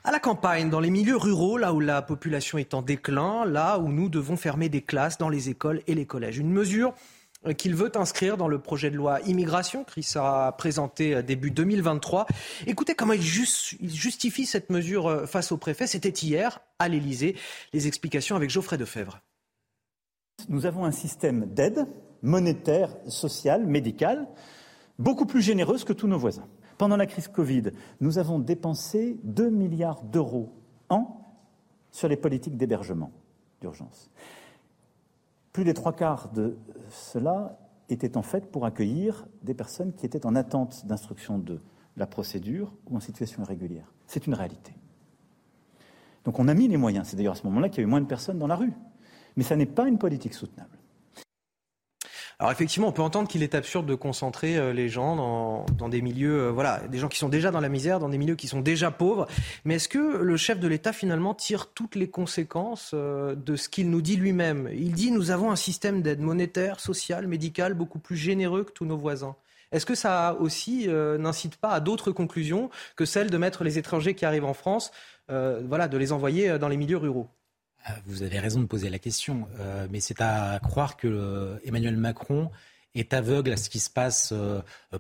à la campagne, dans les milieux ruraux, là où la population est en déclin, là où nous devons fermer des classes dans les écoles et les collèges. Une mesure euh, qu'il veut inscrire dans le projet de loi immigration qui sera présenté euh, début 2023. Écoutez comment il, justifie cette mesure euh, face au préfet. C'était hier à l'Elysée. Les explications avec Geoffrey Defebvre. Nous avons un système d'aide monétaire, sociale, médicale, beaucoup plus généreuse que tous nos voisins. Pendant la crise Covid, nous avons dépensé 2 milliards d'euros an sur les politiques d'hébergement d'urgence. Plus des trois quarts de cela était en fait pour accueillir des personnes qui étaient en attente d'instruction de la procédure ou en situation irrégulière. C'est une réalité. Donc on a mis les moyens. C'est d'ailleurs à ce moment-là qu'il y a eu moins de personnes dans la rue. Mais ça n'est pas une politique soutenable. Alors effectivement, on peut entendre qu'il est absurde de concentrer euh, les gens dans, des milieux, euh, voilà, des gens qui sont déjà dans la misère, dans des milieux qui sont déjà pauvres. Mais est-ce que le chef de l'État finalement tire toutes les conséquences euh, de ce qu'il nous dit lui-même? Il dit nous avons un système d'aide monétaire, sociale, médicale beaucoup plus généreux que tous nos voisins. Est-ce que ça aussi n'incite pas à d'autres conclusions que celle de mettre les étrangers qui arrivent en France, voilà, de les envoyer dans les milieux ruraux? euh, vous avez raison de poser la question, euh, mais c'est à croire que euh, Emmanuel Macron est aveugle à ce qui se passe,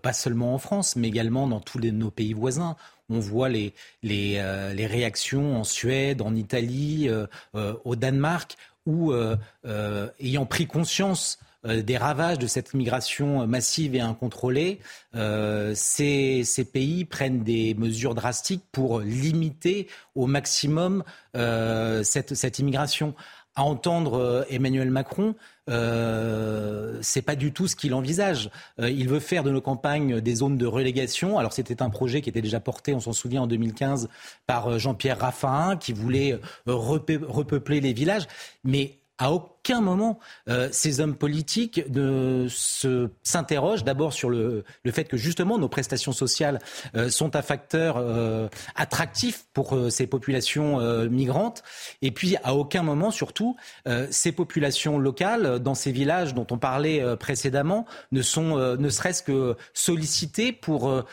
pas seulement en France, mais également dans tous nos pays voisins. On voit les, les, les réactions en Suède, en Italie, au Danemark, où, ayant pris conscience euh, des ravages de cette immigration massive et incontrôlée, euh, ces, pays prennent des mesures drastiques pour limiter au maximum euh, cette, immigration. À entendre Emmanuel Macron, euh, c'est pas du tout ce qu'il envisage. il veut faire de nos campagnes des zones de relégation. Alors c'était un projet qui était déjà porté, on s'en souvient en 2015, par Jean-Pierre Raffarin, qui voulait repeupler les villages. Mais à aucun moment euh, ces hommes politiques ne s'interrogent d'abord sur le, le, fait que justement nos prestations sociales euh, sont un facteur euh, attractif pour ces populations migrantes et puis à aucun moment surtout ces populations locales dans ces villages dont on parlait précédemment ne sont ne serait-ce que sollicitées pour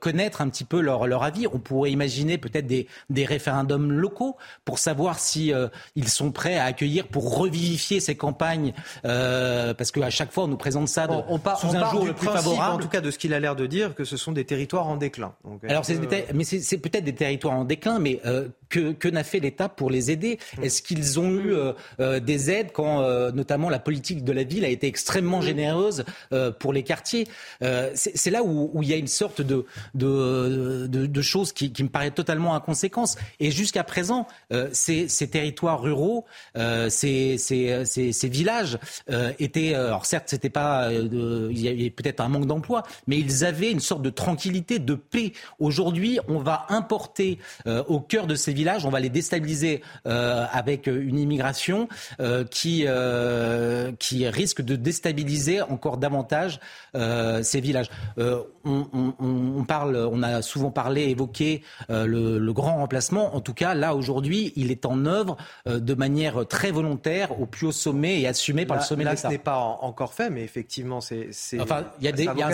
connaître un petit peu leur, leur avis. On pourrait imaginer peut-être des, des référendums locaux pour savoir si ils sont prêts à accueillir pour revivifier ces campagnes euh, Parce qu'à chaque fois, on nous présente ça on part, sous un jour le plus favorable. En tout cas, de ce qu'il a l'air de dire, que ce sont des territoires en déclin. Alors, euh, mais c'est peut-être des territoires en déclin, mais euh, que, que n'a fait l'État pour les aider mmh. Est-ce qu'ils ont eu mmh. des aides quand, notamment, la politique de la ville a été extrêmement mmh. généreuse pour les quartiers? C'est là où, où, il y a une sorte de, de, de, de choses qui, qui, me paraît totalement inconséquence. Et jusqu'à présent, ces, ces, territoires ruraux, ces, ces, ces, villages étaient, alors certes, c'était pas, il y avait peut-être un manque d'emploi, mais ils avaient une sorte de tranquillité, de paix. Aujourd'hui, on va importer euh, au cœur de ces villages, on va les déstabiliser euh, avec une immigration euh, qui, qui risque de déstabiliser encore davantage ces villages. On, parle, on a souvent parlé, évoqué le, grand remplacement. En tout cas, là aujourd'hui, il est en œuvre de manière très volontaire au plus haut sommet et assumé par le sommet de l'État. ce n'est pas encore fait, mais effectivement, c'est. Enfin, il y, a un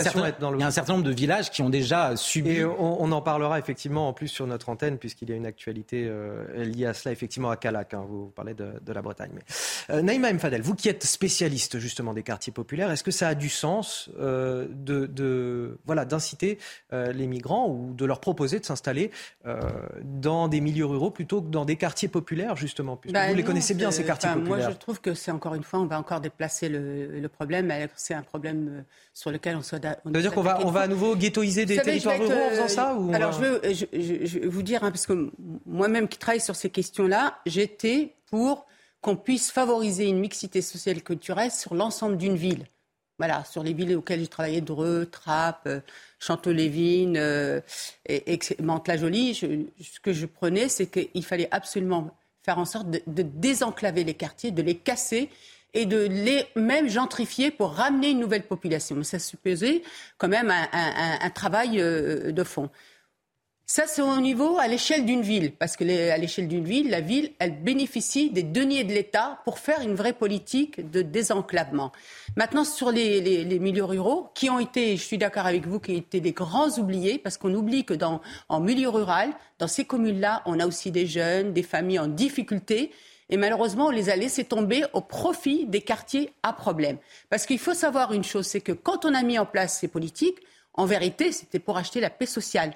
certain, nombre de villages qui ont déjà subi. Et on, en parlera effectivement en plus sur notre antenne, puisqu'il y a une actualité euh, liée à cela, effectivement, à Calac. Hein, vous parlez de, la Bretagne. Mais, euh, Naïma Mfadel, vous qui êtes spécialiste justement des quartiers populaires, est-ce que ça a du sens euh, de, voilà, d'inciter les migrants ou de leur proposer de s'installer dans des milieux ruraux plutôt que dans des quartiers populaires, justement puisque bah Vous les connaissez bien, ces quartiers populaires. Moi, je trouve que c'est encore une fois, on va encore déplacer le, le problème. C'est un problème sur lequel on. On Ça veut dire qu'on va, on va à nouveau ghettoiser des territoires ruraux en faisant ça ou Alors, je veux, je, vous dire, hein, parce que moi-même qui travaille sur ces questions-là, j'étais pour qu'on puisse favoriser une mixité sociale et culturelle sur l'ensemble d'une ville. Voilà, sur les villes auxquelles j'ai travaillé, Dreux, Trappes, euh, Chanteau-Lévin euh, et, et Mantes-la-Jolie, ce que je prenais, c'est qu'il fallait absolument faire en sorte de, de désenclaver les quartiers, de les casser et de les même gentrifier pour ramener une nouvelle population. Mais ça supposait quand même un, travail euh, de fond. Ça, c'est au niveau à l'échelle d'une ville, parce que à l'échelle d'une ville, la ville, elle bénéficie des deniers de l'État pour faire une vraie politique de désenclavement. Maintenant, sur les, milieux ruraux, qui ont été, je suis d'accord avec vous, qui ont été des grands oubliés, parce qu'on oublie que dans en milieu rural, dans ces communes-là, on a aussi des jeunes, des familles en difficulté et malheureusement, on les a laissés tomber au profit des quartiers à problème. Parce qu'il faut savoir une chose, c'est que quand on a mis en place ces politiques, en vérité, c'était pour acheter la paix sociale.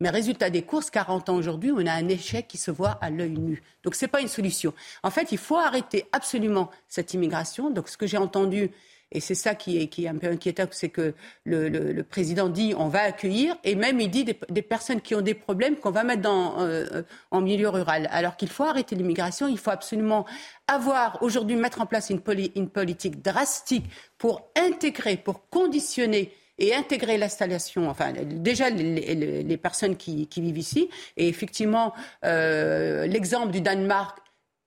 Mais résultat des courses, 40 ans aujourd'hui, on a un échec qui se voit à l'œil nu. Donc ce n'est pas une solution. En fait, il faut arrêter absolument cette immigration. Donc ce que j'ai entendu et c'est ça qui est, qui est un peu inquiétant, c'est que le, le, le, président dit on va accueillir, et même il dit des, des personnes qui ont des problèmes qu'on va mettre dans, euh, en milieu rural. Alors qu'il faut arrêter l'immigration, il faut absolument avoir aujourd'hui mettre en place une, une politique drastique pour intégrer, pour conditionner et intégrer l'installation, enfin déjà les, personnes qui, vivent ici. Et effectivement, euh, l'exemple du Danemark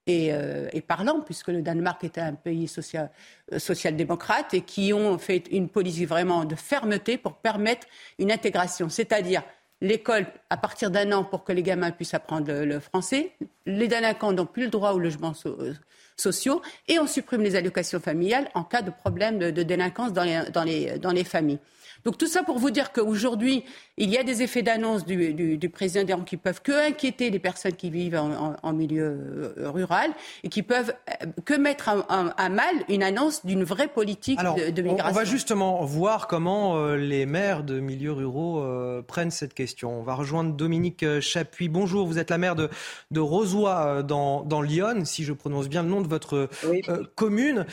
euh, et, parlant, puisque le Danemark était un pays social, euh, social-démocrate et qui ont fait une politique vraiment de fermeté pour permettre une intégration, c'est-à-dire l'école à partir d'un an pour que les gamins puissent apprendre le, français, les délinquants n'ont plus le droit aux logements euh, sociaux et on supprime les allocations familiales en cas de problème de, délinquance dans les, dans les, dans les familles. Donc tout ça pour vous dire qu'aujourd'hui, il y a des effets d'annonce du, du, du, président qui peuvent que inquiéter les personnes qui vivent en, en, milieu euh, rural et qui peuvent euh, que mettre à, mal une annonce d'une vraie politique de, migration. On va justement voir comment euh, les maires de milieux ruraux prennent cette question. On va rejoindre Dominique Chapuis. Bonjour, vous êtes la maire de, de Rosoy dans, dans Lyon, si je prononce bien le nom de votre commune.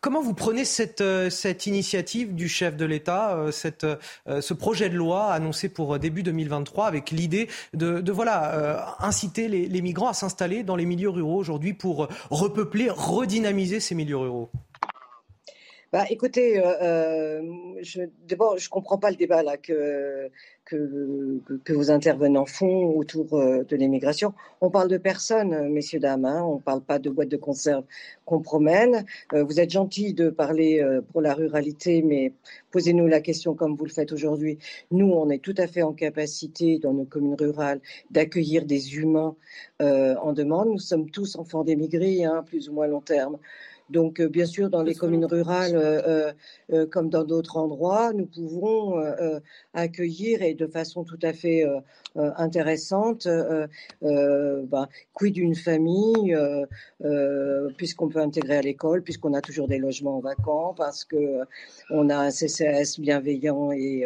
comment vous prenez cette, cette initiative du chef de l'État euh, cette, euh, ce projet de loi annoncé pour euh, début 2023 avec l'idée de, voilà, inciter les, les migrants à s'installer dans les milieux ruraux aujourd'hui pour repeupler, redynamiser ces milieux ruraux? Bah, écoutez, euh, je, d'abord, je comprends pas le débat que, que, vos intervenants font autour de l'immigration. On parle de personnes, messieurs, dames, hein, on parle pas de boîtes de conserve qu'on promène. vous êtes gentils de parler pour la ruralité, mais posez-nous la question comme vous le faites aujourd'hui. Nous, on est tout à fait en capacité, dans nos communes rurales, d'accueillir des humains en demande. Nous sommes tous enfants d'émigrés, hein, plus ou moins long terme. Donc, euh, bien sûr, dans les communes rurales, euh, euh, comme dans d'autres endroits, nous pouvons accueillir et de façon tout à fait intéressante, bah, quid d'une famille, puisqu'on peut intégrer à l'école, puisqu'on a toujours des logements en vacances, parce que on a un CCAS bienveillant et,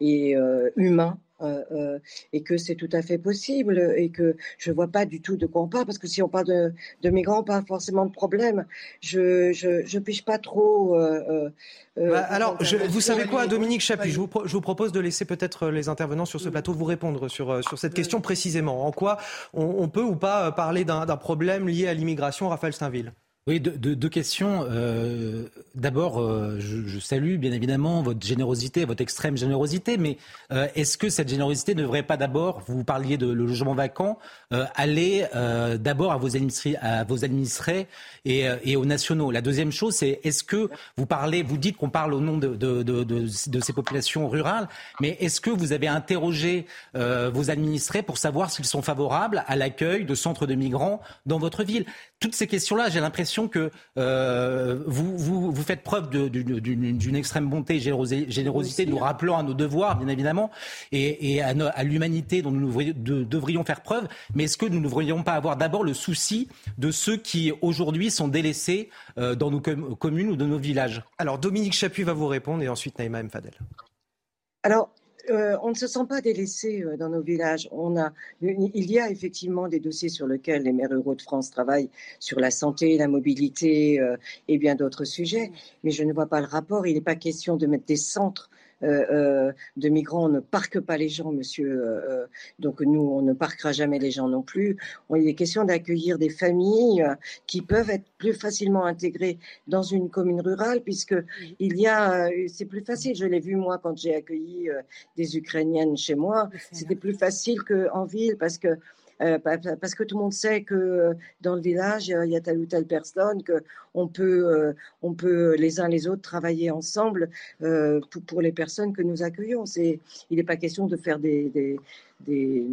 et humain euh, euh, et que c'est tout à fait possible et que je ne vois pas du tout de quoi on parle parce que si on parle de, de migrants, on parle forcément de problèmes. Je je, je piche pas trop. Euh, bah, alors, je, vous savez quoi, Dominique Chapuis, je vous, je vous propose de laisser peut-être les intervenants sur ce plateau vous répondre sur, sur cette question précisément. En quoi on, on peut ou pas parler d'un problème lié à l'immigration, Raphaël Steinville oui, deux, questions. Euh, d'abord, euh, je, salue bien évidemment votre générosité, votre extrême générosité, mais euh, est-ce que cette générosité ne devrait pas d'abord, vous parliez de logement vacant, aller d'abord à vos administrés, à vos administrés et, aux nationaux? La deuxième chose, c'est est-ce que vous parlez, vous dites qu'on parle au nom de, ces populations rurales, mais est-ce que vous avez interrogé vos administrés pour savoir s'ils sont favorables à l'accueil de centres de migrants dans votre ville? Toutes ces questions-là, j'ai l'impression que euh, vous, vous, faites preuve d'une extrême bonté et générosité, nous rappelant à nos devoirs, bien évidemment, et, à, l'humanité dont nous devrions faire preuve. Mais est-ce que nous ne devrions pas avoir d'abord le souci de ceux qui aujourd'hui sont délaissés euh, dans nos communes ou dans nos villages? Alors Dominique Chapuis va vous répondre et ensuite Naïma M. Fadel. Alors, euh, on ne se sent pas délaissé euh, dans nos villages. Il y a effectivement des dossiers sur lesquels les maires ruraux de France travaillent sur la santé, la mobilité euh, et bien d'autres sujets. Mais je ne vois pas le rapport. Il n'est pas question de mettre des centres de migrants. On ne parque pas les gens, monsieur. Euh, donc nous, on ne parquera jamais les gens non plus. il est question d'accueillir des familles qui peuvent être plus facilement intégrées dans une commune rurale, puisque il y a, c'est plus facile. Je l'ai vu moi quand j'ai accueilli des Ukrainiennes chez moi. C'était plus facile qu'en ville parce que euh, parce que tout le monde sait que euh, dans le village, il y a telle ou telle personne, qu'on peut, euh, on peut les uns les autres travailler ensemble pour, les personnes que nous accueillons. il n'est pas question de faire des, des,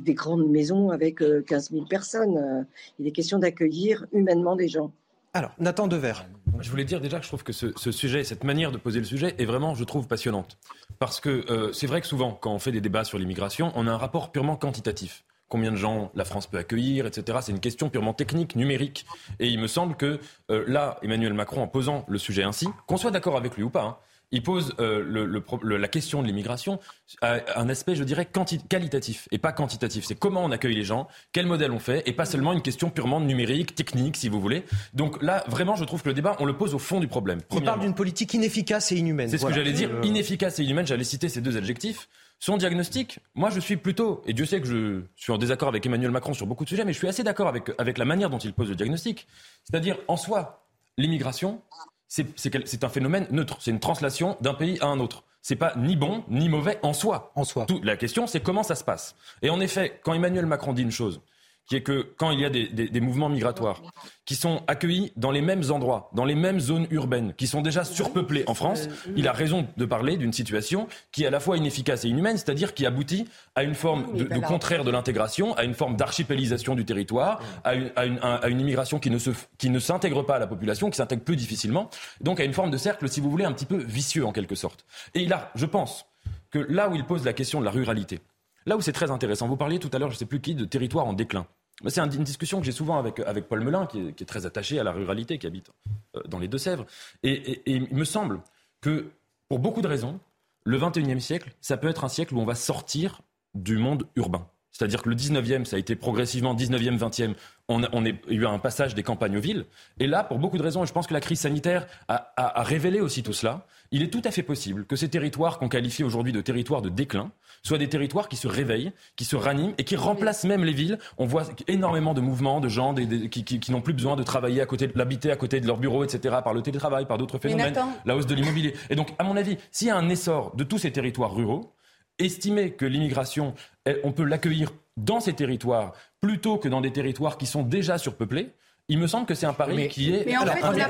des, grandes maisons avec 15 000 personnes. Il est question d'accueillir humainement des gens. Alors, Nathan Dever. Je voulais dire déjà que je trouve que ce, sujet, cette manière de poser le sujet est vraiment, je trouve, passionnante. Parce que c'est vrai que souvent, quand on fait des débats sur l'immigration, on a un rapport purement quantitatif combien de gens la France peut accueillir, etc. C'est une question purement technique, numérique. Et il me semble que euh, là, Emmanuel Macron, en posant le sujet ainsi, qu'on soit d'accord avec lui ou pas, hein, il pose euh, la question de l'immigration à un aspect, je dirais, qualitatif et pas quantitatif. C'est comment on accueille les gens, quel modèle on fait, et pas seulement une question purement numérique, technique, si vous voulez. Donc là, vraiment, je trouve que le débat, on le pose au fond du problème. Il parle d'une politique inefficace et inhumaine. C'est ce que j'allais dire, euh. inefficace et inhumaine. J'allais citer ces deux adjectifs. Son diagnostic, moi je suis plutôt, et Dieu sait que je suis en désaccord avec Emmanuel Macron sur beaucoup de sujets, mais je suis assez d'accord avec, avec la manière dont il pose le diagnostic. C'est-à-dire, en soi, l'immigration, c'est un phénomène neutre. C'est une translation d'un pays à un autre. C'est pas ni bon ni mauvais en soi. En soi. la question, c'est comment ça se passe. Et en effet, quand Emmanuel Macron dit une chose, qui est que quand il y a des, mouvements migratoires qui sont accueillis dans les mêmes endroits, dans les mêmes zones urbaines, qui sont déjà surpeuplées en France, il a raison de parler d'une situation qui est à la fois inefficace et inhumaine, c'est-à-dire qui aboutit à une forme de, contraire de l'intégration, à une forme d'archipélisation du territoire, à une, immigration qui ne, se, qui ne s'intègre pas à la population, qui s'intègre plus difficilement, donc à une forme de cercle, si vous voulez, un petit peu vicieux en quelque sorte. Et a, je pense, que là où il pose la question de la ruralité, Là où c'est très intéressant, vous parliez tout à l'heure, je ne sais plus qui, de territoire en déclin. C'est une discussion que j'ai souvent avec, Paul Melun, qui est, très attaché à la ruralité, qui habite euh, dans les Deux-Sèvres. Et, il me semble que, pour beaucoup de raisons, le 21e siècle, ça peut être un siècle où on va sortir du monde urbain. C'est-à-dire que le 19e, ça a été progressivement 19e, 20e, on a, on a, eu un passage des campagnes aux villes. Et là, pour beaucoup de raisons, et je pense que la crise sanitaire a, a, a révélé aussi tout cela, il est tout à fait possible que ces territoires qu'on qualifie aujourd'hui de territoires de déclin soient des territoires qui se réveillent, qui se raniment et qui remplacent même les villes. On voit énormément de mouvements de gens des, qui, qui, qui n'ont plus besoin de travailler à côté, l'habiter à côté de leur bureau, etc., par le télétravail, par d'autres phénomènes, la hausse de l'immobilier. Et donc, à mon avis, s'il y a un essor de tous ces territoires ruraux, estimer que l'immigration, on peut l'accueillir dans ces territoires plutôt que dans des territoires qui sont déjà surpeuplés, il me semble que c'est un pari qui est. Mais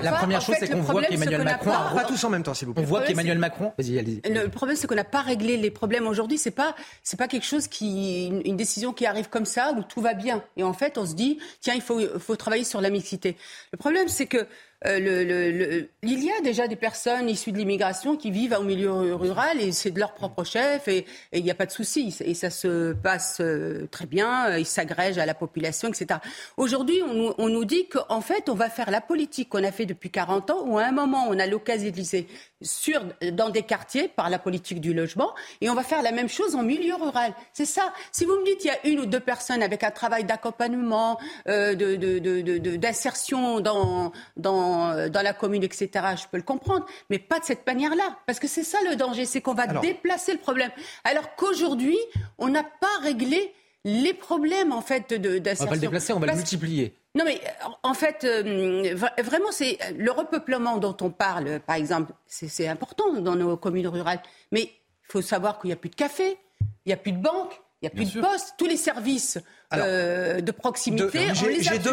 la, première chose, c'est qu'on voit qu'Emmanuel Macron. Pas... tous en même temps, s'il vous plaît. On voit qu'Emmanuel Macron. Vas-y, allez Le problème, c'est qu'on n'a pas réglé les problèmes aujourd'hui. C'est pas, c'est pas quelque chose qui, une, décision qui arrive comme ça où tout va bien. Et en fait, on se dit, tiens, il faut, faut travailler sur la mixité. Le problème, c'est que euh, le, il y a déjà des personnes issues de l'immigration qui vivent au milieu rural et c'est de leur propre chef et il n'y a pas de souci. Et ça se passe euh, très bien, ils s'agrègent à la population, etc. Aujourd'hui, on, nous dit qu'en fait, on va faire la politique qu'on a fait depuis 40 ans, où à un moment, on a localisé sur, dans des quartiers par la politique du logement, et on va faire la même chose en milieu rural. C'est ça. Si vous me dites qu'il y a une ou deux personnes avec un travail d'accompagnement, euh, d'insertion dans, dans, dans la commune, etc., je peux le comprendre, mais pas de cette manière-là. Parce que c'est ça le danger, c'est qu'on va déplacer le problème. Alors qu'aujourd'hui, on n'a pas réglé les problèmes en fait d'insertion. On va pas le déplacer, on va le multiplier. Non mais en fait, euh, vraiment, c'est le repeuplement dont on parle, par exemple, c'est important dans nos communes rurales. Mais il faut savoir qu'il n'y a plus de café, il n'y a plus de banque, il n'y a plus de poste, tous les services euh, de proximité.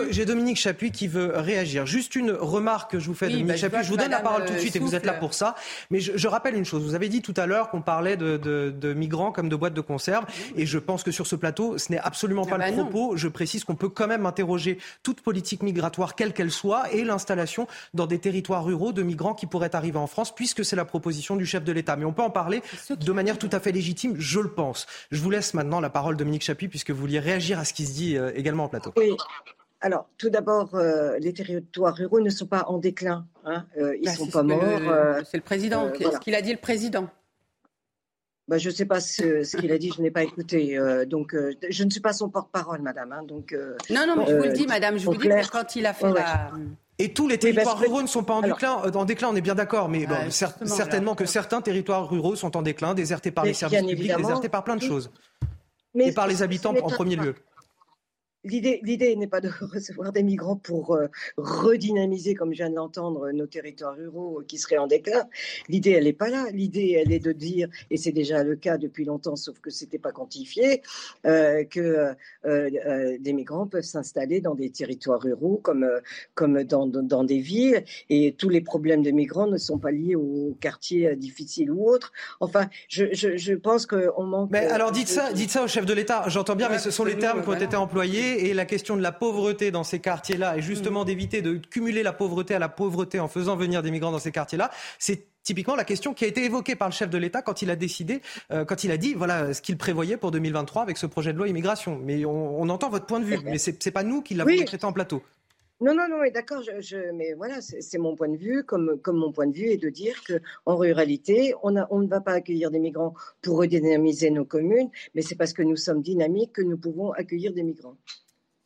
J'ai Dominique Chapuis qui veut réagir. Juste une remarque que je vous fais, Dominique bah, Chapuis. Je, vous donne la parole tout de suite et vous êtes là pour ça. Mais je, rappelle une chose. Vous avez dit tout à l'heure qu'on parlait de, migrants comme de boîtes de conserve. Et je pense que sur ce plateau, ce n'est absolument pas ah le bah propos. Je précise qu'on peut quand même interroger toute politique migratoire, quelle qu'elle soit, et l'installation dans des territoires ruraux de migrants qui pourraient arriver en France, puisque c'est la proposition du chef de l'État. Mais on peut en parler de manière tout à fait légitime, je le pense. Je vous laisse maintenant la parole, Dominique Chapuis, puisque vous vouliez réagir à ce qui se dit euh, également en plateau. Oui. Alors, tout d'abord, euh, les territoires ruraux ne sont pas en déclin. Hein. Euh, ils ne bah, sont pas morts. c'est le président. Qu'est-ce qu'il a dit le président bah, je ne sais pas ce, qu'il a dit, je n'ai pas écouté. donc, je ne suis pas son porte-parole, madame. Hein, donc, non, non, mais je vous le dis, madame, je vous dis que quand il a fait la. Et tous les territoires ruraux ne sont pas en déclin. En déclin, on est bien d'accord, mais bon, certainement que certains territoires ruraux sont en déclin, désertés par les services publics, désertés par plein de choses. Mais et par les habitants en premier lieu. L'idée n'est pas de recevoir des migrants pour euh, redynamiser, comme je viens de l'entendre, nos territoires ruraux qui seraient en déclin. L'idée, elle n'est pas là. L'idée, elle est de dire, et c'est déjà le cas depuis longtemps, sauf que ce n'était pas quantifié, euh, que euh, des migrants peuvent s'installer dans des territoires ruraux comme, comme dans, dans, des villes, et tous les problèmes de migrants ne sont pas liés aux quartiers difficiles ou autres. Enfin, je, je, je pense qu'on manque. Mais alors dites ça, dites ça au chef de l'État. J'entends bien, mais ce sont les termes qui ont été employés et la question de la pauvreté dans ces quartiers-là et justement mm. d'éviter de cumuler la pauvreté à la pauvreté en faisant venir des migrants dans ces quartiers-là, c'est typiquement la question qui a été évoquée par le chef de l'État quand il a décidé, euh, quand il a dit voilà ce qu'il prévoyait pour 2023 avec ce projet de loi immigration. Mais on, entend votre point de vue, mais c'est n'est pas nous qui l'avons traité en plateau. Non, non, non, d'accord, je, mais voilà, c'est mon point de vue, comme, comme mon point de vue est de dire qu'en ruralité, on, a, on ne va pas accueillir des migrants pour redynamiser nos communes, mais c'est parce que nous sommes dynamiques que nous pouvons accueillir des migrants.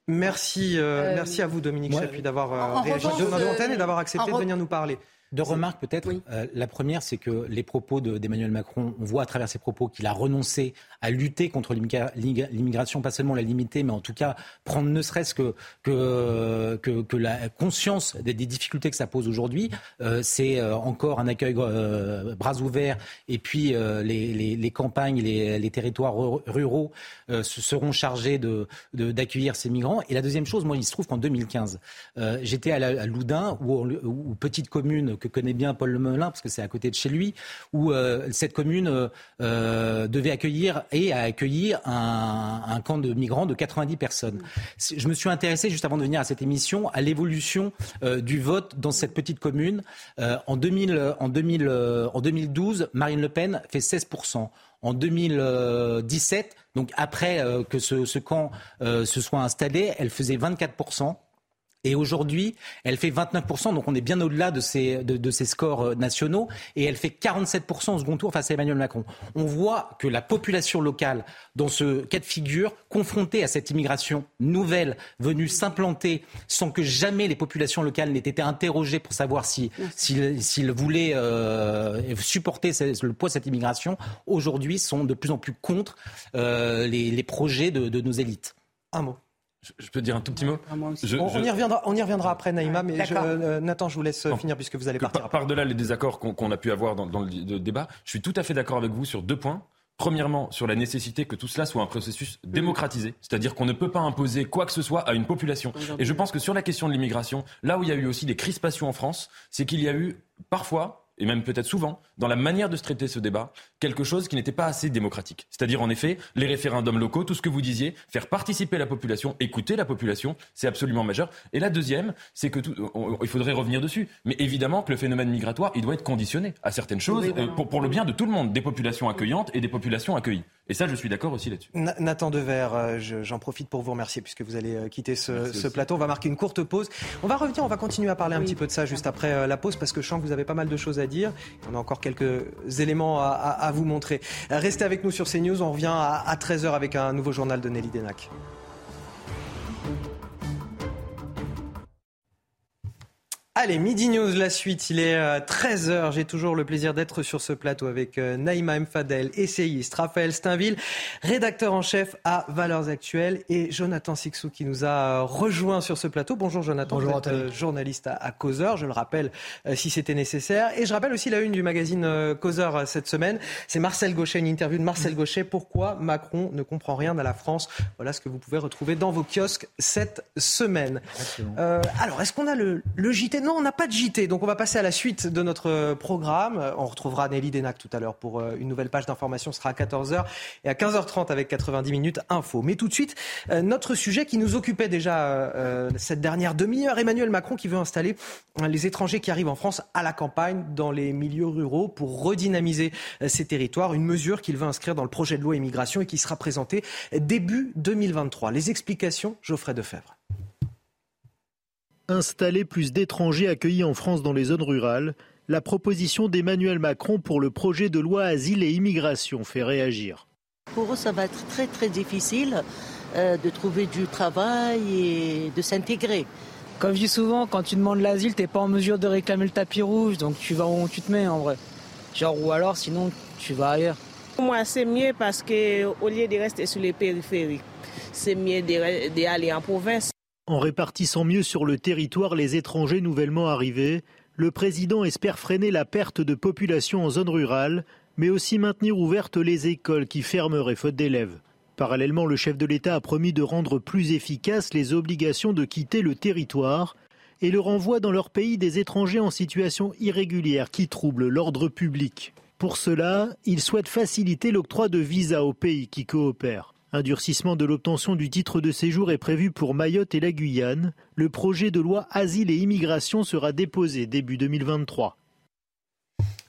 Merci, euh, euh, merci à vous, Dominique Chapuis, d'avoir euh, réagi sur notre antenne et d'avoir accepté de venir nous parler. Deux remarques peut-être. Euh, la première, c'est que les propos d'Emmanuel Macron, on voit à travers ses propos qu'il a renoncé à lutter contre l'immigration, pas seulement la limiter, mais en tout cas prendre ne serait-ce que, que, que, la conscience des, difficultés que ça pose aujourd'hui. Euh, c'est euh, encore un accueil bras ouverts et puis les, les, campagnes, les, les territoires ruraux seront chargés d'accueillir de, ces migrants. Et la deuxième chose, moi, il se trouve qu'en 2015, j'étais à, à, Loudun, où, où petite commune que connaît bien Paul Lemelin, parce que c'est à côté de chez lui, où euh, cette commune euh, euh, devait accueillir et a accueilli un, camp de migrants de 90 personnes. Je me suis intéressé, juste avant de venir à cette émission, à l'évolution du vote dans cette petite commune. en, 2000, en, 2000, en 2012, Marine Le Pen fait 16%. En 2017, donc après que ce camp se soit installé, elle faisait 24%. Et aujourd'hui, elle fait 29%, donc on est bien au-delà de ces, de, ces scores euh, nationaux. Et elle fait 47% au second tour face à Emmanuel Macron. On voit que la population locale, dans ce cas de figure, confrontée à cette immigration nouvelle venue s'implanter sans que jamais les populations locales n'aient été interrogées pour savoir s'ils si, s'ils voulaient euh, supporter le poids de cette immigration, aujourd'hui sont de plus en plus contre euh, les, projets de, de nos élites. Un mot. Je peux dire un tout petit mot on, y reviendra, on y reviendra après, Naïma, mais euh, Nathan, je vous laisse finir puisque vous allez partir. Par-delà les désaccords qu'on a pu avoir dans, le débat, je suis tout à fait d'accord avec vous sur deux points. Premièrement, sur la nécessité que tout cela soit un processus démocratisé, c'est-à-dire qu'on ne peut pas imposer quoi que ce soit à une population. Et je pense que sur la question de l'immigration, là où il y a eu aussi des crispations en France, c'est qu'il y a eu parfois et même peut-être souvent, dans la manière de se traiter ce débat, quelque chose qui n'était pas assez démocratique. C'est-à-dire, en effet, les référendums locaux, tout ce que vous disiez, faire participer la population, écouter la population, c'est absolument majeur. Et la deuxième, c'est que tout, il faudrait revenir dessus. Mais évidemment que le phénomène migratoire, il doit être conditionné à certaines choses euh, pour, pour le bien de tout le monde, des populations accueillantes et des populations accueillies. Et ça, je suis d'accord aussi là-dessus. Nathan Dever, euh, j'en profite pour vous remercier puisque vous allez euh, quitter ce, plateau. On va marquer une courte pause. On va revenir, on va continuer à parler un petit peu de ça juste après euh, la pause parce que je sens que vous avez pas mal de choses à dire. On a encore quelques éléments à, vous montrer. Restez avec nous sur CNews. On revient à, à 13h avec un nouveau journal de Nelly Denac. Allez, Midi News, la suite. Il est 13h. Euh, J'ai toujours le plaisir d'être sur ce plateau avec euh, Naïma Mfadel, essayiste, Raphaël Steinville, rédacteur en chef à Valeurs Actuelles, et Jonathan Sixou qui nous a euh, rejoint sur ce plateau. Bonjour Jonathan, Bonjour, vous journaliste à, Causeur, je le rappelle si c'était nécessaire. Et je rappelle aussi la une du magazine Causeur cette semaine. C'est Marcel Gauchet, une interview de Marcel Gauchet. Pourquoi Macron ne comprend rien à la France? Voilà ce que vous pouvez retrouver dans vos kiosques cette semaine. alors, est-ce qu'on a le, le JT non, on n'a pas de JT, donc on va passer à la suite de notre euh, programme. On retrouvera Nelly Denac tout à l'heure pour euh, une nouvelle page d'information. Ce sera à 14h et à 15h30 avec 90 minutes info. Mais tout de suite, euh, notre sujet qui nous occupait déjà cette dernière demi-heure, Emmanuel Macron qui veut installer les étrangers qui arrivent en France à la campagne, dans les milieux ruraux, pour redynamiser ces territoires. Une mesure qu'il veut inscrire dans le projet de loi immigration et qui sera présentée début 2023. Les explications, Geoffrey Defebvre. Installer plus d'étrangers accueillis en France dans les zones rurales, la proposition d'Emmanuel Macron pour le projet de loi Asile et Immigration fait réagir. Pour eux, ça va être très très difficile euh, de trouver du travail et de s'intégrer. Comme je dis souvent, quand tu demandes l'asile, tu n'es pas en mesure de réclamer le tapis rouge, donc tu vas où tu te mets en vrai. Genre, ou alors sinon tu vas ailleurs. Pour moi, c'est mieux parce qu'au lieu de rester sur les périphéries, c'est mieux d'aller en province. En répartissant mieux sur le territoire les étrangers nouvellement arrivés, le président espère freiner la perte de population en zone rurale, mais aussi maintenir ouvertes les écoles qui fermeraient faute d'élèves. Parallèlement, le chef de l'État a promis de rendre plus efficaces les obligations de quitter le territoire et le renvoi dans leur pays des étrangers en situation irrégulière qui troublent l'ordre public. Pour cela, il souhaite faciliter l'octroi de visas aux pays qui coopèrent. Un durcissement de l'obtention du titre de séjour est prévu pour Mayotte et la Guyane. Le projet de loi Asile et Immigration sera déposé début 2023.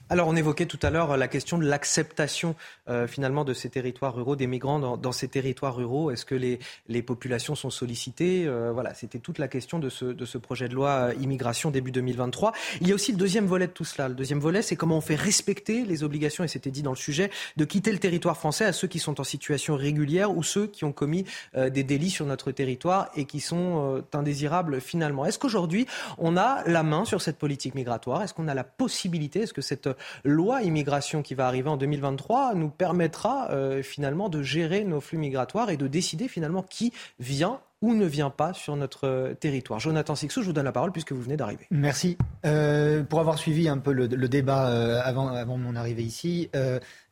Alors on évoquait tout à l'heure la question de l'acceptation euh, finalement de ces territoires ruraux, des migrants dans, ces territoires ruraux. Est-ce que les, les, populations sont sollicitées euh, Voilà, c'était toute la question de ce, de ce, projet de loi euh, immigration début 2023. Il y a aussi le deuxième volet de tout cela. Le deuxième volet, c'est comment on fait respecter les obligations, et c'était dit dans le sujet, de quitter le territoire français à ceux qui sont en situation régulière ou ceux qui ont commis des délits sur notre territoire et qui sont indésirables finalement. Est-ce qu'aujourd'hui, on a la main sur cette politique migratoire? Est-ce qu'on a la possibilité? Est-ce que cette loi immigration qui va arriver en 2023 nous permettra euh, finalement de gérer nos flux migratoires et de décider finalement qui vient ou ne vient pas sur notre euh, territoire. Jonathan Sixou, je vous donne la parole puisque vous venez d'arriver. Merci. Euh, pour avoir suivi un peu le, débat euh, avant, mon arrivée ici,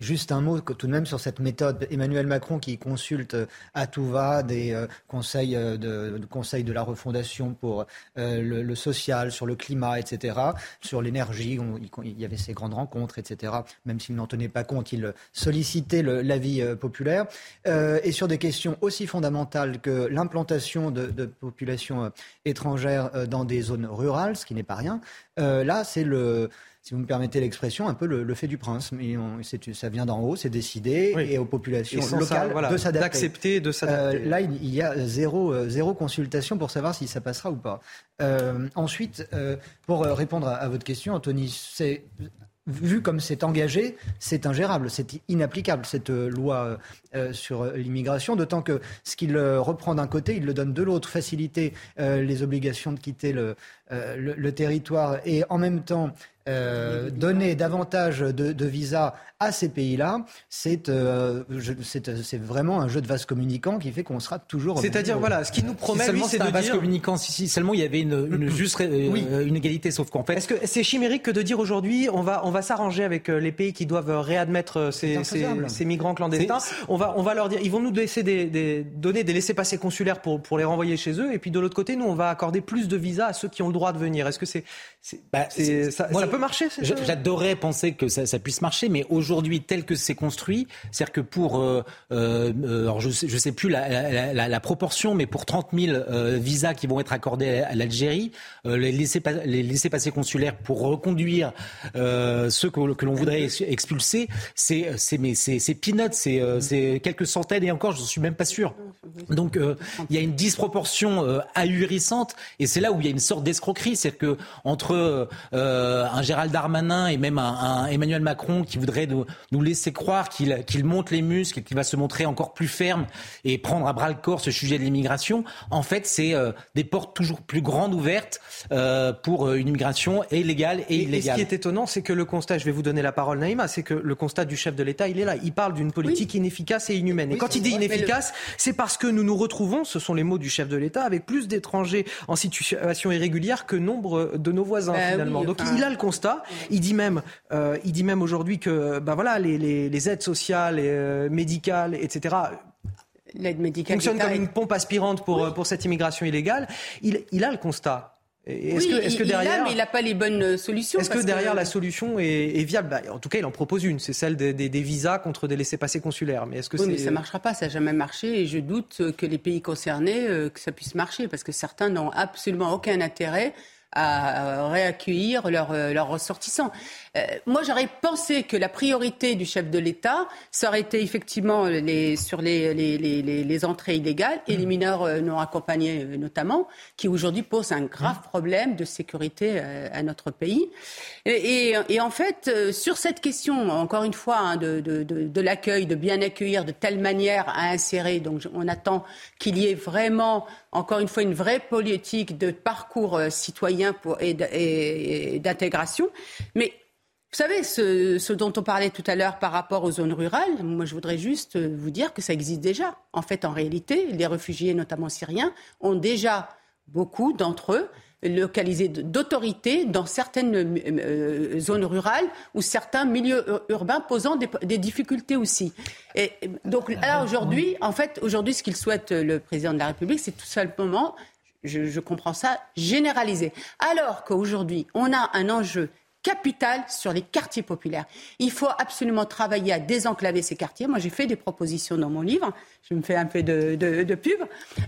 juste un mot tout de même sur cette méthode. Emmanuel Macron qui consulte à tout va des conseils, de, conseils de la refondation pour le, social, sur le climat, etc., sur l'énergie. Il, y avait ces grandes rencontres, etc. Même s'il n'en tenait pas compte, il sollicitait l'avis populaire. et sur des questions aussi fondamentales que l'implantation de, de populations euh, étrangères euh, dans des zones rurales, ce qui n'est pas rien. Euh, là, c'est le, si vous me permettez l'expression, un peu le, fait du prince. Mais ça vient d'en haut, c'est décidé, et aux populations locales de s'adapter. D'accepter, de s'adapter. là, il, y a zéro, zéro consultation pour savoir si ça passera ou pas. ensuite, pour répondre à, à, votre question, Anthony, c'est vu comme c'est engagé, c'est ingérable, c'est inapplicable cette euh, loi euh, sur euh, l'immigration, d'autant que ce qu'il reprend d'un côté, il le donne de l'autre, faciliter les obligations de quitter le, le, territoire et en même temps donner davantage de, de visas à ces pays-là, euh, c'est vraiment un jeu de vase communicant qui fait qu'on sera toujours. C'est-à-dire, voilà, ce qui nous promet, lui, c'est de un vase communicant. Si, seulement il y avait une, une juste euh, une égalité, sauf qu'en fait. Est-ce que c'est chimérique que de dire aujourd'hui, on va, on va s'arranger avec euh, les pays qui doivent réadmettre ces, ces, migrants clandestins On va, on va leur dire, ils vont nous laisser des, des donner des laissés-passer consulaires pour, pour les renvoyer chez eux, et puis de l'autre côté, nous, on va accorder plus de visas à ceux qui ont le droit de venir. Est-ce que c'est, bah, ça, peut peut marcher. J'adorerais penser que ça, puisse marcher, mais aujourd'hui, tel que c'est construit, c'est-à-dire que pour, euh, euh, alors je je sais plus la, proportion, mais pour 30 000 visas qui vont être accordés à, l'Algérie, les laisser les laisser passer consulaires pour reconduire ceux que, l'on voudrait expulser, c'est peanuts, c'est quelques centaines et encore, je ne suis même pas sûr. Donc il y a une disproportion ahurissante, et c'est là où il y a une sorte d'escroquerie, c'est que entre euh, un Gérald Darmanin et même un, Emmanuel Macron qui voudrait nous, nous laisser croire qu'il monte les muscles et qu'il va se montrer encore plus ferme et prendre à bras le corps ce sujet de l'immigration, en fait, c'est euh, des portes toujours plus grandes ouvertes euh, pour une immigration illégale et, illégale. Et ce qui est étonnant, c'est que le constat, je vais vous donner la parole, Naïma, c'est que le constat du chef de l'État, il est là. Il parle d'une politique inefficace et inhumaine. Et quand il dit inefficace, c'est parce que nous nous retrouvons, ce sont les mots du chef de l'État, avec plus d'étrangers en situation irrégulière que nombre de nos voisins bah finalement. Donc il a le constat. Il dit même, euh, il dit même aujourd'hui que bah voilà les, les, aides sociales, et, euh, médicales, etc. L'aide médicale fonctionne comme une pompe aspirante pour, pour cette immigration illégale. Il, il a le constat. Est-ce que, est que, derrière, il mais il n'a pas les bonnes euh, solutions. Est-ce que derrière la solution est, viable? Bah, En tout cas, il en propose une, c'est celle des, des, visas contre des laissés-passer consulaires. Mais est-ce que oui, mais ça ne marchera pas, ça n'a jamais marché, et je doute que les pays concernés que ça puisse marcher, parce que certains n'ont absolument aucun intérêt à réaccueillir leurs, leurs ressortissants. Euh, moi, j'aurais pensé que la priorité du chef de l'État, ça aurait été effectivement les, sur les, entrées illégales et les mineurs euh, non accompagnés euh, notamment, qui aujourd'hui posent un grave problème de sécurité à notre pays. Et, en fait, sur cette question, encore une fois, hein, de, l'accueil, de bien accueillir de telle manière à insérer, donc on attend qu'il y ait vraiment, encore une fois, une vraie politique de parcours citoyen et d'intégration. Mais vous savez, ce, dont on parlait tout à l'heure par rapport aux zones rurales, moi je voudrais juste vous dire que ça existe déjà. En fait, en réalité, les réfugiés, notamment syriens, ont déjà beaucoup d'entre eux localisés d'autorité dans certaines euh, zones rurales ou certains milieux urbains posant des, difficultés aussi. Et donc là aujourd'hui, en fait, aujourd'hui, ce qu'il souhaite le président de la République, c'est tout simplement, je, je comprends ça, généraliser. Alors qu'aujourd'hui, on a un enjeu capital sur les quartiers populaires. Il faut absolument travailler à désenclaver ces quartiers. Moi, j'ai fait des propositions dans mon livre. Je me fais un peu de, pub,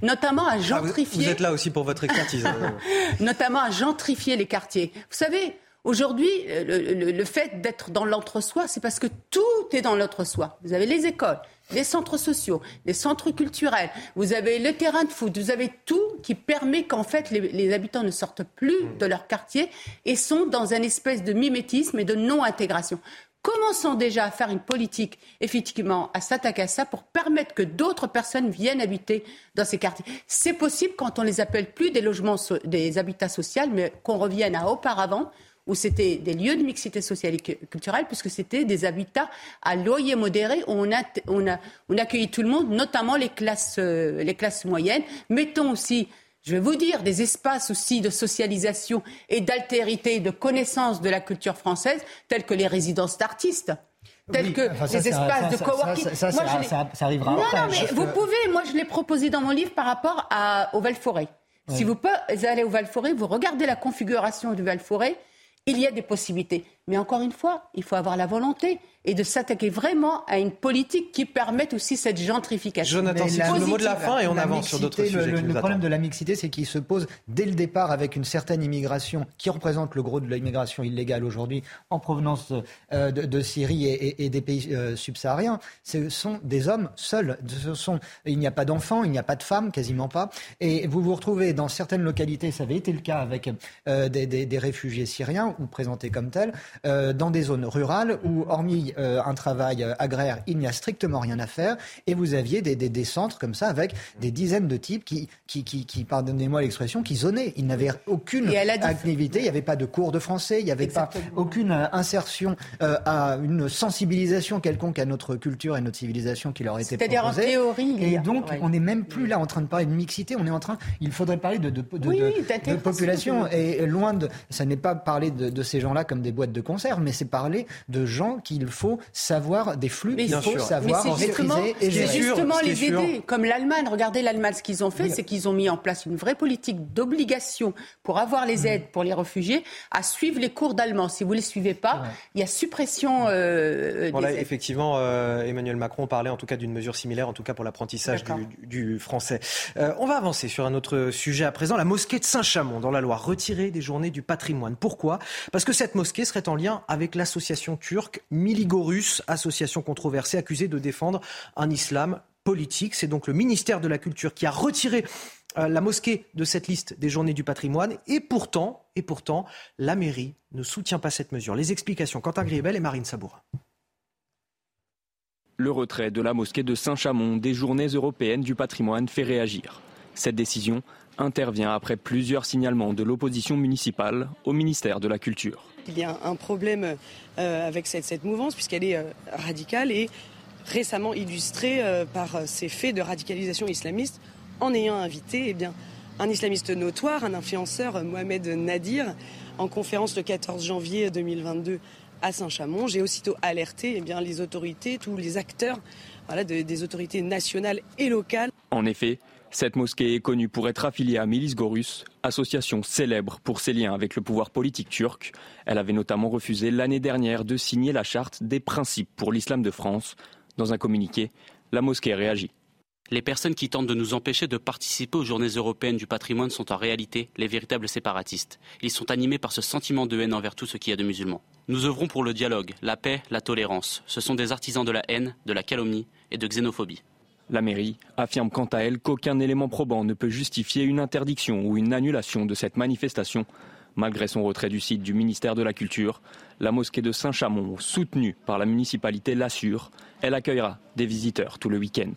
notamment à ah, gentrifier. vous, êtes là aussi pour votre expertise. Hein. notamment à gentrifier les quartiers. Vous savez, Aujourd'hui, le, fait d'être dans l'entre-soi, c'est parce que tout est dans l'entre-soi. Vous avez les écoles, les centres sociaux, les centres culturels, vous avez le terrain de foot, vous avez tout qui permet qu'en fait les, habitants ne sortent plus mmh. de leur quartier et sont dans un espèce de mimétisme et de non-intégration. Commençons déjà à faire une politique, effectivement, à s'attaquer à ça pour permettre que d'autres personnes viennent habiter dans ces quartiers? C'est possible quand on les appelle plus des logements, des habitats sociaux, mais qu'on revienne à auparavant, où c'était des lieux de mixité sociale et culturelle, puisque c'était des habitats à loyer modéré, où on, a, on, a, on accueillit tout le monde, notamment les classes, euh, les classes moyennes. Mettons aussi je vais vous dire, des espaces aussi de socialisation et d'altérité, de connaissance de la culture française, tels que les résidences d'artistes tels que les espaces de coworking. Ça, ça, ça, ça, arrivera non, Non, mais vous pouvez, moi je l'ai proposé dans mon livre par rapport à, au Val-Forêt. Si vous allez au Val-Forêt, vous regardez la configuration du Val-Forêt, il y a des possibilités. Mais encore une fois, il faut avoir la volonté et de s'attaquer vraiment à une politique qui permette aussi cette gentrification. Jonathan, c'est le mot de la fin et on avance sur d'autres sujets. Le, problème de la mixité, c'est qu'il se pose dès le départ avec une certaine immigration qui représente le gros de l'immigration illégale aujourd'hui en provenance euh, de, Syrie et, des pays euh, subsahariens. Ce sont des hommes seuls. Ce sont, il n'y a pas d'enfants, il n'y a pas de femmes, quasiment pas. Et vous vous retrouvez dans certaines localités, ça avait été le cas avec euh, des, des, réfugiés syriens ou présentés comme tels, euh, dans des zones rurales où, hormis euh, un travail euh, agraire, il n'y a strictement rien à faire. Et vous aviez des, des, des centres comme ça avec des dizaines de types qui, qui, qui, qui pardonnez-moi l'expression, qui zonaient. Ils n'avaient aucune activité, il n'y avait pas de cours de français, il n'y avait pas aucune insertion à une sensibilisation quelconque à notre culture et notre civilisation qui leur était proposée. C'est-à-dire en théorie. Et donc, on n'est même plus là en train de parler de mixité, on est en train, il faudrait parler de, de, de, de population. Et loin de, ça n'est pas parler de ces gens-là comme des boîtes de conserve, mais c'est parler de gens qu'il faut savoir, des flux qu'il faut savoir mais maîtriser et gérer. C'est justement les aider, comme l'Allemagne. Regardez l'Allemagne, ce qu'ils ont fait, c'est qu'ils ont mis en place une vraie politique d'obligation pour avoir les aides pour les réfugiés à suivre les cours d'allemand. Si vous ne les suivez pas, il y a suppression euh, voilà, Effectivement, euh, Emmanuel Macron parlait en tout cas d'une mesure similaire, en tout cas pour l'apprentissage du, du, français. Euh, on va avancer sur un autre sujet à présent, la mosquée de Saint-Chamond dans la Loire, retirée des journées du patrimoine. Pourquoi? Parce que cette mosquée serait en lien avec l'association turque Miligorus, association controversée accusée de défendre un islam politique. C'est donc le ministère de la Culture qui a retiré euh, la mosquée de cette liste des journées du patrimoine. Et pourtant, et pourtant, la mairie ne soutient pas cette mesure. Les explications, Quentin Griebel et Marine Sabourin. Le retrait de la mosquée de Saint-Chamond des journées européennes du patrimoine fait réagir. Cette décision intervient après plusieurs signalements de l'opposition municipale au ministère de la Culture. Il y a un problème euh, avec cette, mouvance puisqu'elle est euh, radicale et récemment illustrée par ces faits de radicalisation islamiste en ayant invité eh un islamiste notoire, un influenceur, Mohamed Nadir, en conférence le 14 janvier 2022 à Saint-Chamond. J'ai aussitôt alerté eh les autorités, tous les acteurs voilà, des autorités nationales et locales. En effet, cette mosquée est connue pour être affiliée à Milis Gorus, association célèbre pour ses liens avec le pouvoir politique turc. Elle avait notamment refusé l'année dernière de signer la charte des principes pour l'islam de France. Dans un communiqué, la mosquée réagit. Les personnes qui tentent de nous empêcher de participer aux journées européennes du patrimoine sont en réalité les véritables séparatistes. Ils sont animés par ce sentiment de haine envers tout ce qui est de musulmans. Nous œuvrons pour le dialogue, la paix, la tolérance. Ce sont des artisans de la haine, de la calomnie et de xénophobie. La mairie affirme quant à elle qu'aucun élément probant ne peut justifier une interdiction ou une annulation de cette manifestation. Malgré son retrait du site du ministère de la Culture, la mosquée de Saint-Chamond, soutenue par la municipalité, l'assure, elle accueillera des visiteurs tout le week-end.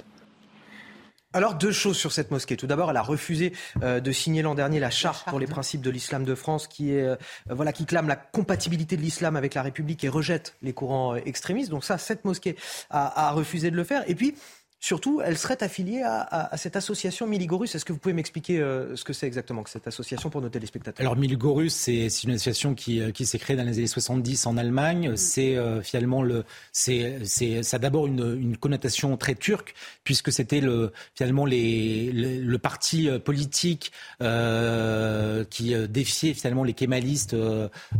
Alors deux choses sur cette mosquée. Tout d'abord, elle a refusé euh, de signer l'an dernier la charte pour les principes de l'islam de France, qui est euh, voilà qui clame la compatibilité de l'islam avec la République et rejette les courants euh, extrémistes. Donc ça, cette mosquée a, a refusé de le faire. Et puis Surtout, elle serait affiliée à, cette association Miligorus. Est-ce que vous pouvez m'expliquer euh, ce que c'est exactement que cette association pour nos téléspectateurs? Alors Miligorus, c'est une association qui, euh, qui s'est créée dans les années 70 en Allemagne. C'est euh, finalement le, c'est, ça a d'abord une, une, connotation très turque puisque c'était le finalement les, le, parti politique euh, qui défiait finalement les kémalistes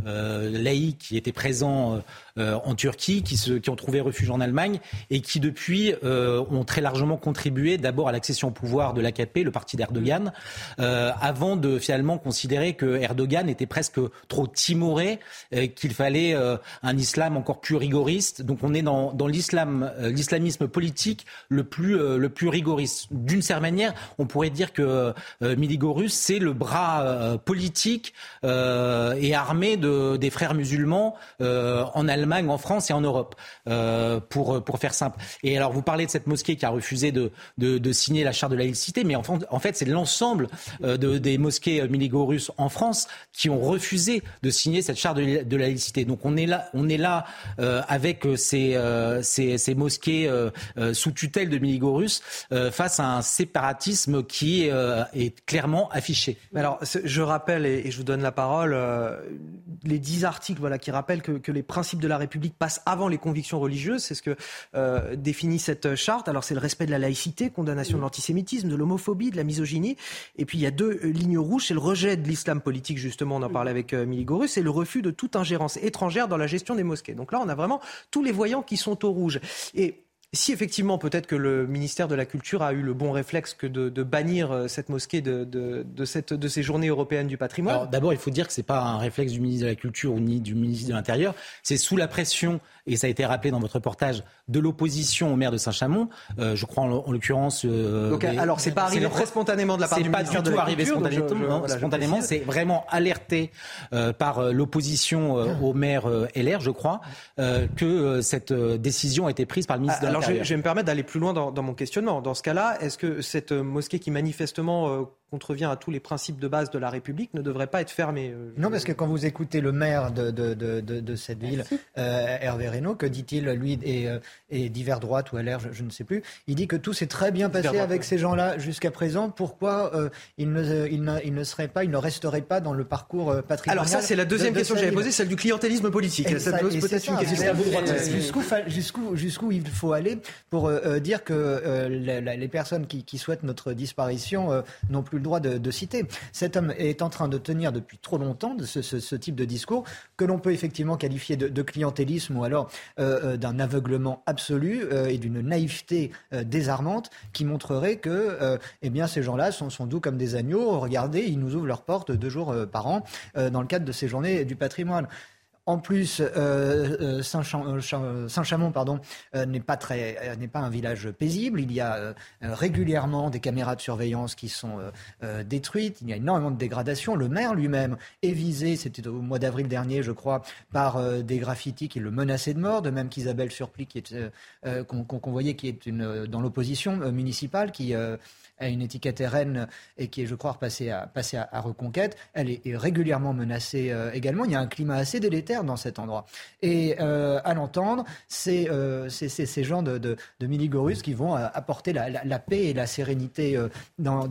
laïcs qui étaient présents en Turquie, qui, se, qui ont trouvé refuge en Allemagne et qui depuis ont très largement contribué d'abord à l'accession au pouvoir de l'AKP, le parti d'Erdogan, euh, avant de finalement considérer que Erdogan était presque trop timoré, euh, qu'il fallait euh, un islam encore plus rigoriste. Donc on est dans, dans l'islam, l'islamisme politique le plus, le plus rigoriste. D'une certaine manière, on pourrait dire que Miligorus, c'est le bras politique et armé de, des frères musulmans en Allemagne, en France et en Europe, pour, pour faire simple. Et alors vous parlez de cette mosquée qui a refusé de, de, signer la charte de la laïcité, mais en, en fait, c'est l'ensemble euh, de, des mosquées miligorus en France qui ont refusé de signer cette charte de, de la laïcité. Donc on est là, on est là euh, avec ces, euh, ces, ces, mosquées sous tutelle de miligorus face à un séparatisme qui est clairement affiché. Alors, je rappelle, et, je vous donne la parole, les dix articles voilà, qui rappellent que, que, les principes de la République passent avant les convictions religieuses. C'est ce que définit cette charte. Alors, c'est le respect de la laïcité, condamnation de l'antisémitisme, de l'homophobie, de la misogynie. Et puis il y a deux euh, lignes rouges, c'est le rejet de l'islam politique, justement, on en parlait avec euh, Miligorus, et le refus de toute ingérence étrangère dans la gestion des mosquées. Donc là, on a vraiment tous les voyants qui sont au rouge. Et si effectivement, peut-être que le ministère de la Culture a eu le bon réflexe que de, bannir euh, cette mosquée de, de, cette, de ces journées européennes du patrimoine. D'abord, il faut dire que ce n'est pas un réflexe du ministre de la Culture ou ni du ministre de l'Intérieur. C'est sous la pression et ça a été rappelé dans votre reportage, de l'opposition au maire de Saint-Chamond. Euh, je crois en, l'occurrence. Euh, Donc, alors, c'est pas arrivé très spontanément de la part du ministère de la arrivé spontanément. spontanément, c'est vraiment alerté euh, par l'opposition au maire LR, je crois, que cette décision a été prise par le ministre de l'Intérieur. Alors, je, vais me permettre d'aller plus loin dans, dans, mon questionnement. Dans ce cas-là, est-ce que cette mosquée qui manifestement contrevient à tous les principes de base de la République, ne devrait pas être fermé. Euh, non, parce que quand vous écoutez le maire de, de, de, de cette ville, euh, Hervé Reynaud, que dit-il, lui, et, euh, et divers droite ou LR, je, je, ne sais plus, il dit que tout s'est très bien passé avec ces gens-là jusqu'à présent. Pourquoi euh, ils, ne, ils, ne, ils ne seraient pas, ils ne resteraient pas dans le parcours patrimonial Alors ça, c'est la deuxième question que j'avais posée, celle du clientélisme politique. Et ça, pose peut-être une question. Jusqu'où jusqu'où jusqu'où il faut aller pour dire que les, personnes qui, qui, souhaitent notre disparition n'ont plus le droit de, citer cet homme est en train de tenir depuis trop longtemps ce, type de discours que l'on peut effectivement qualifier de, clientélisme ou alors euh, euh, d'un aveuglement absolu euh, et d'une naïveté désarmante qui montrerait que eh bien, ces gens-là sont, sont, doux comme des agneaux. Regardez, ils nous ouvrent leurs portes deux jours par an dans le cadre de ces journées du patrimoine. En plus, euh, euh, euh, Saint-Chamond n'est pas un village paisible. Il y a régulièrement des caméras de surveillance qui sont détruites. Il y a énormément de dégradation. Le maire lui-même est visé, c'était au mois d'avril dernier, je crois, par des graffitis qui le menaçaient de mort. De même qu'Isabelle est qu'on voyait, qui est dans l'opposition municipale, qui a une étiquette RN et qui est, je crois, passée à, à, Reconquête, elle est, régulièrement menacée euh, également. Il y a un climat assez délétère dans cet endroit. Et euh, à l'entendre, c'est euh, ces gens de, de, de Miligorus qui vont apporter la, paix et la sérénité dans,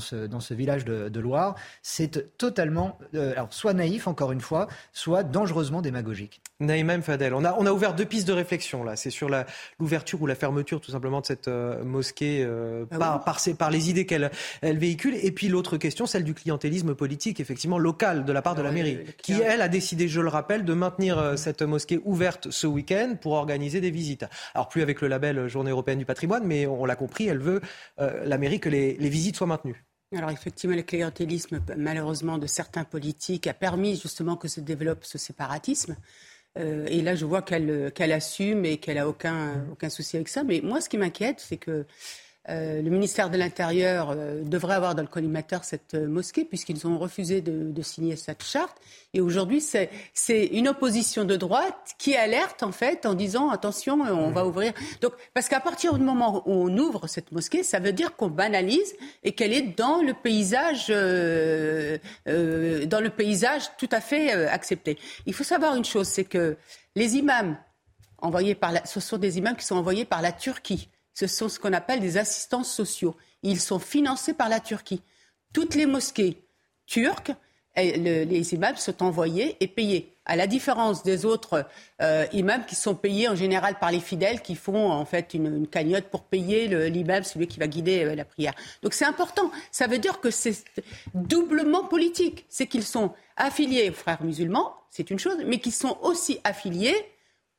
ce, village de, Loire. C'est totalement, alors, soit naïf, encore une fois, soit dangereusement démagogique. Naïm Fadel, on a, on a ouvert deux pistes de réflexion là. C'est sur l'ouverture ou la fermeture tout simplement de cette mosquée ah par, par, les idées qu'elle elle véhicule. Et puis l'autre question, celle du clientélisme politique, effectivement, local de la part de la ah mairie, qui, elle, a décidé, je le rappelle, de maintenir euh, cette mosquée ouverte ce week-end pour organiser des visites. Alors plus avec le label Journée européenne du patrimoine, mais on l'a compris, elle veut, euh, la mairie, que les, les visites soient maintenues. Alors effectivement, le clientélisme, malheureusement, de certains politiques a permis justement que se développe ce séparatisme. Euh, et là, je vois qu'elle assume et qu'elle a aucun, aucun souci avec ça. Mais moi, ce qui m'inquiète, c'est que euh, le ministère de l'Intérieur euh, devrait avoir dans le collimateur cette euh, mosquée puisqu'ils ont refusé de, signer cette charte. Et aujourd'hui, c'est une opposition de droite qui alerte en fait en disant attention, on va ouvrir. Donc, parce qu'à partir du moment où on ouvre cette mosquée, ça veut dire qu'on banalise et qu'elle est dans le paysage, dans le paysage tout à fait accepté. Il faut savoir une chose, c'est que les imams envoyés par la, ce sont des imams qui sont envoyés par la Turquie ce sont ce qu'on appelle des assistants sociaux. Ils sont financés par la Turquie. Toutes les mosquées turques, les imams sont envoyés et payés. À la différence des autres euh, imams qui sont payés en général par les fidèles qui font en fait une, cagnotte pour payer l'imam, celui qui va guider euh, la prière. Donc c'est important. Ça veut dire que c'est doublement politique. C'est qu'ils sont affiliés aux frères musulmans, c'est une chose, mais qu'ils sont aussi affiliés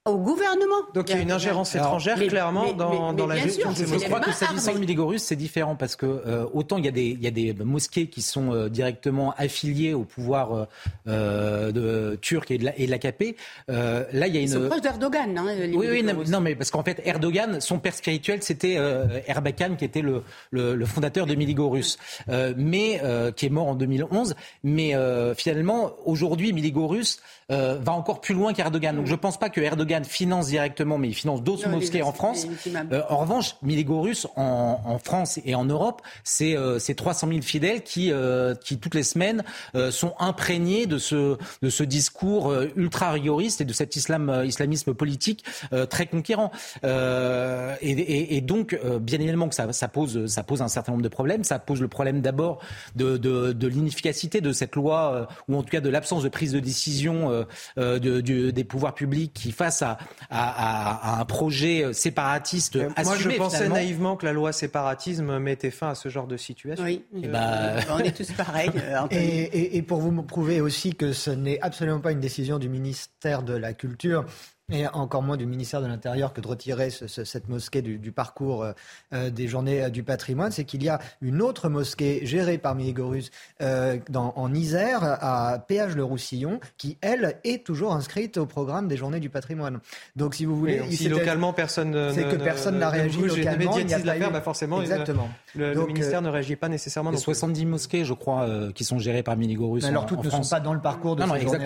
au gouvernement. Donc il y a une ingérence étrangère clairement dans, dans la gestion de Je crois que s'agissant de Miligorus, c'est différent parce que euh, autant il y, a des, il y a des mosquées qui sont euh, directement affiliées au pouvoir euh, de, turc et de l'AKP. là, il y a une. Ils sont proches d'Erdogan. Hein, oui, oui, non, mais parce qu'en fait, Erdogan, son père spirituel, c'était Erbakan qui était le, le, le fondateur de Miligorus, mais qui est mort en 2011. Mais finalement, aujourd'hui, Miligorus euh, va encore plus loin qu'Erdogan. Donc je ne pense pas que Erdogan finance directement, mais il finance d'autres mosquées en France. Euh, en revanche, Miligorus en, en, France et en Europe, c'est euh, 300 000 fidèles qui, euh, qui toutes les semaines sont imprégnés de ce, de ce discours ultra rigoriste et de cet islam, islamisme politique très conquérant. Et, et, et, donc, bien évidemment que ça, ça, pose, ça pose un certain nombre de problèmes. Ça pose le problème d'abord de, de, de l'inefficacité de cette loi, ou en tout cas de l'absence de prise de décision euh, euh, de, des pouvoirs publics qui, face à, à, un projet séparatiste assumé, Moi, je pensais naïvement que la loi séparatisme mettait fin à ce genre de situation. Oui, eh ben, on est tous pareils. et, et, pour vous prouver aussi que ce n'est absolument pas une décision du ministère de la Culture, et encore moins du ministère de l'Intérieur que de retirer cette mosquée du, parcours euh, euh, des journées euh, du patrimoine, c'est qu'il y a une autre mosquée gérée par Miligorus en Isère, à Péage-le-Roussillon, qui, elle, est toujours inscrite au programme des journées du patrimoine. Donc, si vous voulez... si localement, personne C'est que personne n'a réagi localement. Il y a l'affaire, bah forcément, Exactement. Le, ministère ne réagit pas nécessairement. Il y a 70 mosquées, je crois, qui sont gérées par Miligorus Alors, toutes ne sont pas dans le parcours de non, ces journées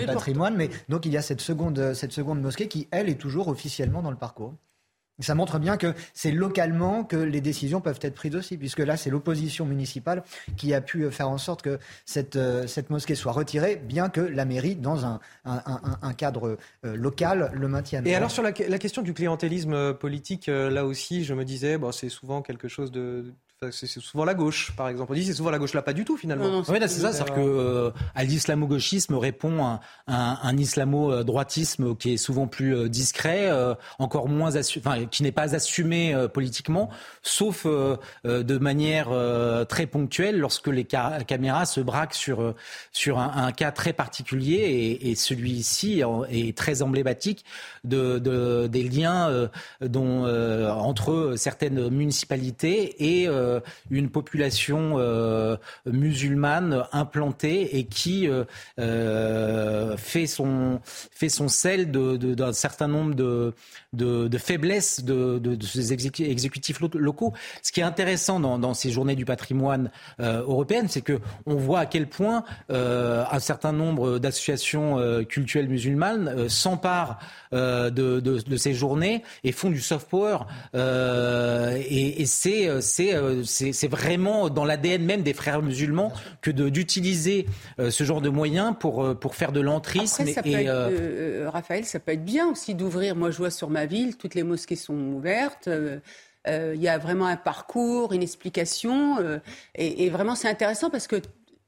du patrimoine, mais donc il y a cette seconde, cette seconde mosquée qui, elle, est toujours officiellement dans le parcours. Ça montre bien que c'est localement que les décisions peuvent être prises aussi, puisque là, c'est l'opposition municipale qui a pu faire en sorte que cette, euh, cette mosquée soit retirée, bien que la mairie, dans un, un, cadre euh, local, le maintienne. Et alors sur la, la question du clientélisme politique, euh, là aussi, je me disais, bon, c'est souvent quelque chose de c'est souvent la gauche, par exemple. On dit c'est souvent la gauche, là pas du tout finalement. oui, c'est ça, c'est-à-dire que euh, à l'islamo-gauchisme répond un, un, islamo-droitisme qui est souvent plus euh, discret, euh, encore moins enfin, qui n'est pas assumé politiquement, sauf de manière très ponctuelle lorsque les caméras se braquent sur sur un, cas très particulier et, et celui-ci est très emblématique de, de des liens dont entre certaines municipalités et euh, une population euh, musulmane implantée et qui euh, fait son fait son sel d'un certain nombre de de, faiblesses de, ces exécutifs locaux. Ce qui est intéressant dans, ces journées du patrimoine européennes, c'est que on voit à quel point un certain nombre d'associations culturelles musulmanes s'emparent de, ces journées et font du soft power. et, et c'est c'est vraiment dans l'ADN même des frères musulmans que d'utiliser euh, ce genre de moyens pour, euh, pour faire de l'entrisme. Et, euh, Raphaël, ça peut être bien aussi d'ouvrir. Moi, je vois sur ma ville, toutes les mosquées sont ouvertes. Il y a vraiment un parcours, une explication. et, vraiment, c'est intéressant parce que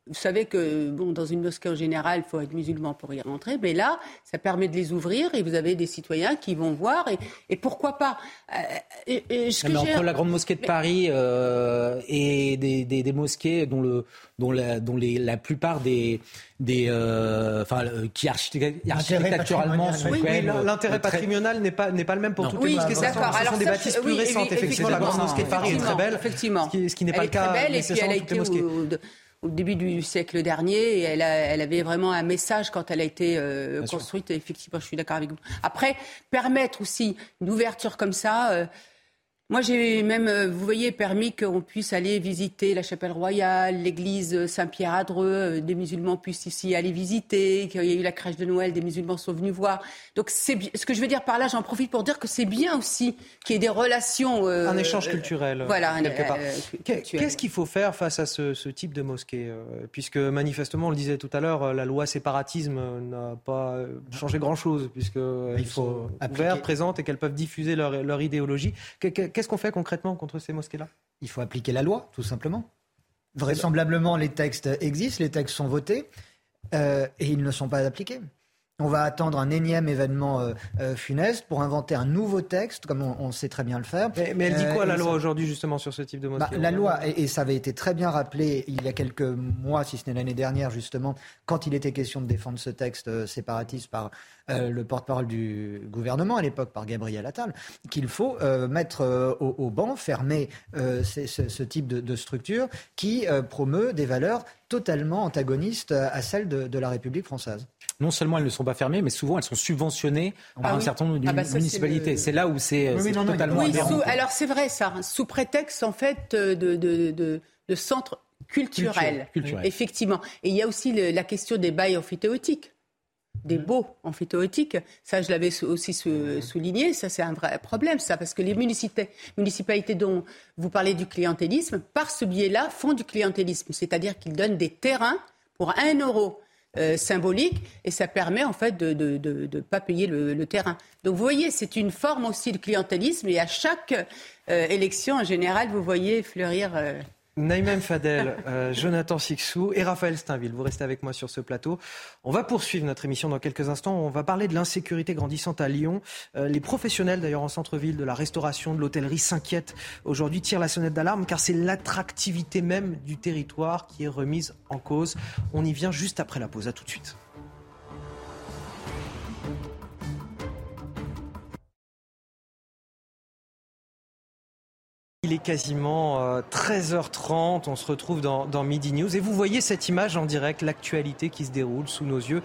vous savez que bon, dans une mosquée en général, il faut être musulman pour y rentrer, mais là, ça permet de les ouvrir et vous avez des citoyens qui vont voir et, pourquoi pas. Euh, entre la grande mosquée de Paris euh, et des, des, mosquées dont, le, dont, la, dont les, la plupart des, des euh, enfin qui architecturalement sont oui, l'intérêt patrimonial n'est pas n'est pas le même pour toutes les mosquées. Ce sont des bâtisses plus récentes. Effectivement, la grande mosquée de Paris est très belle. Effectivement, ce qui, n'est pas le cas nécessairement toutes les mosquées au début du siècle dernier. Et elle, elle avait vraiment un message quand elle a été euh, construite. Effectivement, je suis d'accord avec vous. Après, permettre aussi une ouverture comme ça. Euh, moi, j'ai même, euh, vous voyez, permis qu'on puisse aller visiter la chapelle royale, l'église Saint-Pierre à Dreux, euh, des musulmans puissent ici aller visiter, qu'il y a eu la crèche de Noël, des musulmans sont venus voir. Donc, c'est ce que je veux dire par là, j'en profite pour dire que c'est bien aussi qu'il y ait des relations. Euh, un échange culturel. voilà, Qu'est-ce qu'il faut faire face à ce, type de mosquée Puisque manifestement, on le disait tout à l'heure, la loi séparatisme n'a pas changé grand-chose, puisque il faut ouvertes, présentes et qu'elles peuvent diffuser leur, leur idéologie. Qu'est-ce qu'on fait concrètement contre ces mosquées-là? Il faut appliquer la loi, tout simplement. Vraisemblablement, les textes existent, les textes sont votés, euh, et ils ne sont pas appliqués. On va attendre un énième événement euh, euh, funeste pour inventer un nouveau texte, comme on, sait très bien le faire. Mais, elle dit quoi la loi aujourd'hui justement sur ce type de mosquée bah, La loi, et, ça avait été très bien rappelé il y a quelques mois, si ce n'est l'année dernière justement, quand il était question de défendre ce texte séparatiste par le porte-parole du gouvernement à l'époque, par Gabriel Attal, qu'il faut mettre au, banc, fermer ce, type de, structure qui promeut des valeurs totalement antagonistes à celles de la République française non seulement elles ne sont pas fermées, mais souvent elles sont subventionnées par ah un certain nombre de ah bah municipalités. C'est là où c'est totalement oui, Alors c'est vrai ça, sous prétexte en fait de, de, de, de centre culturel, effectivement. Et il y a aussi la question des bails amphithéotiques des mm. beaux amphithéotiques. Ça, je l'avais aussi souligné. Ça, c'est un vrai problème, ça, parce que les municipalités, municipalités dont vous parlez du clientélisme, par ce biais-là, font du clientélisme. C'est-à-dire qu'ils donnent des terrains pour un euro. Euh, symbolique et ça permet en fait de ne de, de, pas payer le, terrain. Donc vous voyez, c'est une forme aussi de clientélisme et à chaque euh, élection en général, vous voyez fleurir euh, Naïmem Fadel, euh, Jonathan Sixou et Raphaël Steinville. Vous restez avec moi sur ce plateau. On va poursuivre notre émission dans quelques instants. On va parler de l'insécurité grandissante à Lyon. Euh, les professionnels, d'ailleurs, en centre-ville, de la restauration, de l'hôtellerie s'inquiètent aujourd'hui, tirent la sonnette d'alarme car c'est l'attractivité même du territoire qui est remise en cause. On y vient juste après la pause. À tout de suite. Il est quasiment 13h30. On se retrouve dans, Midi News. Et vous voyez cette image en direct, l'actualité qui se déroule sous nos yeux.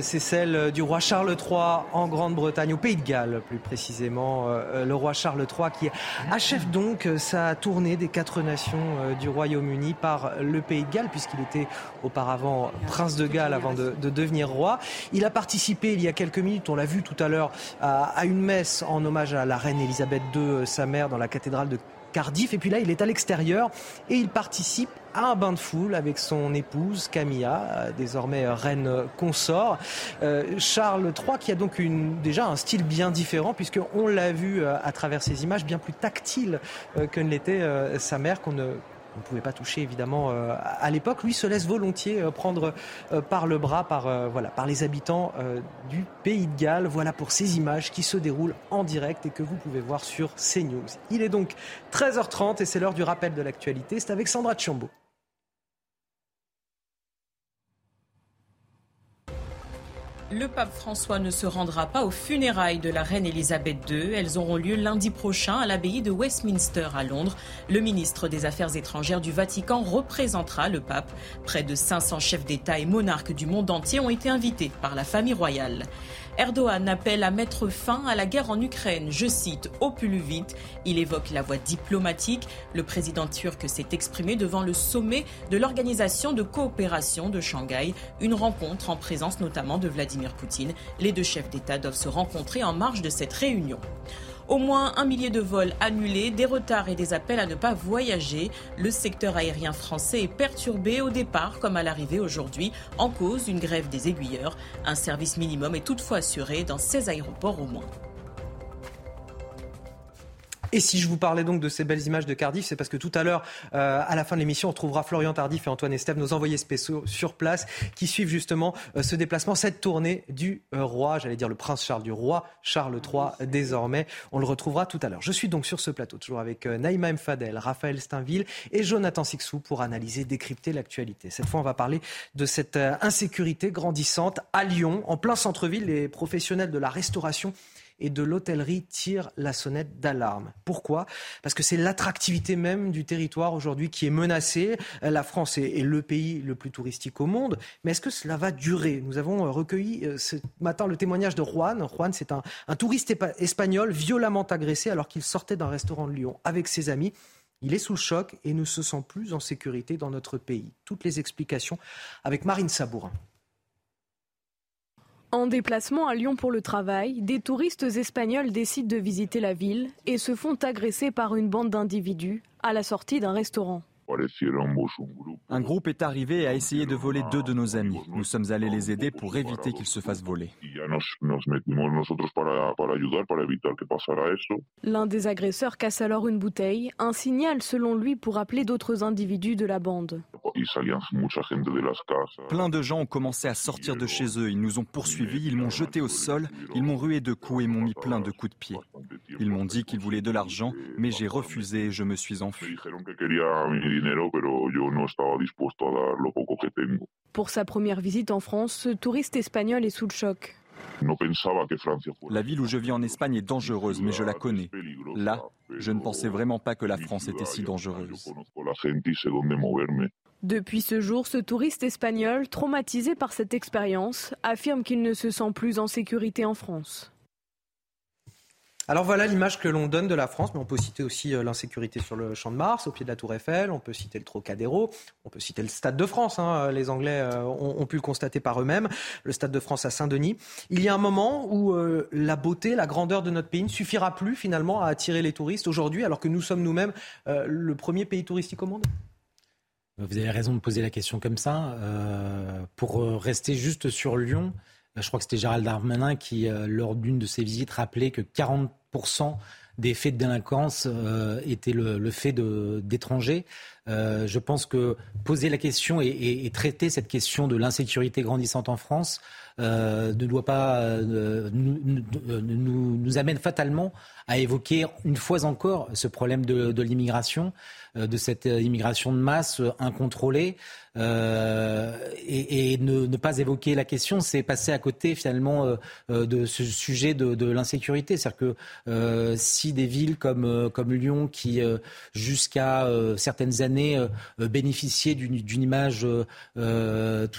C'est celle du roi Charles III en Grande-Bretagne, au Pays de Galles plus précisément. Le roi Charles III qui achève donc sa tournée des quatre nations du Royaume-Uni par le Pays de Galles, puisqu'il était auparavant prince de Galles avant de, devenir roi. Il a participé il y a quelques minutes, on l'a vu tout à l'heure, à, une messe en hommage à la reine Elisabeth II, sa mère, dans la cathédrale de Cardiff. Et puis là, il est à l'extérieur et il participe à un bain de foule avec son épouse Camilla, désormais reine consort. Euh, Charles III qui a donc déjà un style bien différent puisqu'on l'a vu euh, à travers ces images bien plus tactile euh, que ne l'était sa mère qu'on ne on ne pouvait pas toucher évidemment euh, à l'époque. Lui se laisse volontiers euh, prendre euh, par le bras par, voilà, par les habitants du pays de Galles. Voilà pour ces images qui se déroulent en direct et que vous pouvez voir sur CNews. Il est donc 13h30 et c'est l'heure du rappel de l'actualité. C'est avec Sandra Chambaud. Le pape François ne se rendra pas aux funérailles de la reine Elisabeth II. Elles auront lieu lundi prochain à l'abbaye de Westminster à Londres. Le ministre des Affaires étrangères du Vatican représentera le pape. Près de 500 chefs d'État et monarques du monde entier ont été invités par la famille royale. Erdogan appelle à mettre fin à la guerre en Ukraine, je cite, au plus vite. Il évoque la voie diplomatique. Le président turc s'est exprimé devant le sommet de l'Organisation de coopération de Shanghai, une rencontre en présence notamment de Vladimir Poutine. Les deux chefs d'État doivent se rencontrer en marge de cette réunion. Au moins un millier de vols annulés, des retards et des appels à ne pas voyager. Le secteur aérien français est perturbé au départ comme à l'arrivée aujourd'hui, en cause d'une grève des aiguilleurs. Un service minimum est toutefois assuré dans 16 aéroports au moins. Et si je vous parlais donc de ces belles images de Cardiff, c'est parce que tout à l'heure, euh, à la fin de l'émission, on retrouvera Florian Tardif et Antoine Estève, nos envoyés spéciaux sur place, qui suivent justement euh, ce déplacement, cette tournée du euh, roi, j'allais dire le prince Charles, du roi Charles III désormais. On le retrouvera tout à l'heure. Je suis donc sur ce plateau, toujours avec Naïma M. Fadel, Raphaël Steinville et Jonathan Sixou pour analyser, décrypter l'actualité. Cette fois, on va parler de cette insécurité grandissante à Lyon, en plein centre-ville. Les professionnels de la restauration et de l'hôtellerie tire la sonnette d'alarme. Pourquoi? Parce que c'est l'attractivité même du territoire aujourd'hui qui est menacée. La France est, le pays le plus touristique au monde, mais est-ce que cela va durer? Nous avons euh, recueilli euh, ce matin le témoignage de Juan. Juan, c'est un, un touriste espagnol violemment agressé alors qu'il sortait d'un restaurant de Lyon avec ses amis. Il est sous le choc et ne se sent plus en sécurité dans notre pays. Toutes les explications avec Marine Sabourin. En déplacement à Lyon pour le travail, des touristes espagnols décident de visiter la ville et se font agresser par une bande d'individus à la sortie d'un restaurant. Un groupe est arrivé et a essayé de voler deux de nos amis. Nous sommes allés les aider pour éviter qu'ils se fassent voler. L'un des agresseurs casse alors une bouteille, un signal selon lui pour appeler d'autres individus de la bande. Plein de gens ont commencé à sortir de chez eux. Ils nous ont poursuivis, ils m'ont jeté au sol, ils m'ont rué de coups et m'ont mis plein de coups de pied. Ils m'ont dit qu'ils voulaient de l'argent, mais j'ai refusé et je me suis enfui. Pour sa première visite en France, ce touriste espagnol est sous le choc. La ville où je vis en Espagne est dangereuse, mais je la connais. Là, je ne pensais vraiment pas que la France était si dangereuse. Depuis ce jour, ce touriste espagnol, traumatisé par cette expérience, affirme qu'il ne se sent plus en sécurité en France. Alors voilà l'image que l'on donne de la France, mais on peut citer aussi euh, l'insécurité sur le Champ de Mars, au pied de la Tour Eiffel, on peut citer le Trocadéro, on peut citer le Stade de France, hein, les Anglais euh, ont, pu le constater par eux-mêmes, le Stade de France à Saint-Denis. Il y a un moment où euh, la beauté, la grandeur de notre pays ne suffira plus finalement à attirer les touristes aujourd'hui, alors que nous sommes nous-mêmes le premier pays touristique au monde Vous avez raison de poser la question comme ça. pour rester juste sur Lyon, je crois que c'était Gérald Darmanin qui, euh, lors d'une de ses visites, rappelait que 40% des faits de délinquance euh, étaient le, fait d'étrangers. Euh, je pense que poser la question et, traiter cette question de l'insécurité grandissante en France ne doit pas nous, nous, amène fatalement à évoquer une fois encore ce problème de l'immigration. Euh, de cette euh, immigration de masse euh, incontrôlée. et, ne, pas évoquer la question, c'est passer à côté finalement de ce sujet de, l'insécurité. C'est-à-dire que si des villes comme, comme Lyon qui, jusqu'à certaines années, bénéficiaient d'une image tout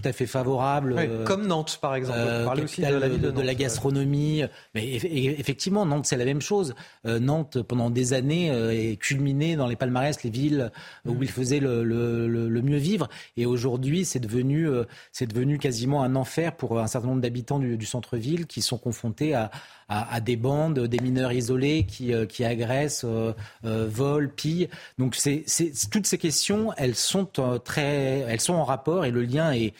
à fait favorable. comme Nantes, par exemple. On aussi de la, de, la gastronomie. Mais effectivement, Nantes, c'est la même chose. Nantes, pendant des années, est culminé dans les palmarès les villes où mm. il faisait le, le, mieux vivre. Et aujourd'hui, c'est devenu, c'est devenu quasiment un enfer pour un certain nombre d'habitants du, du centre-ville qui sont confrontés à, à, des bandes, des mineurs isolés qui, euh, qui agressent, euh, euh, volent, pillent. Donc toutes ces questions, elles sont très, elles sont en rapport et le lien est,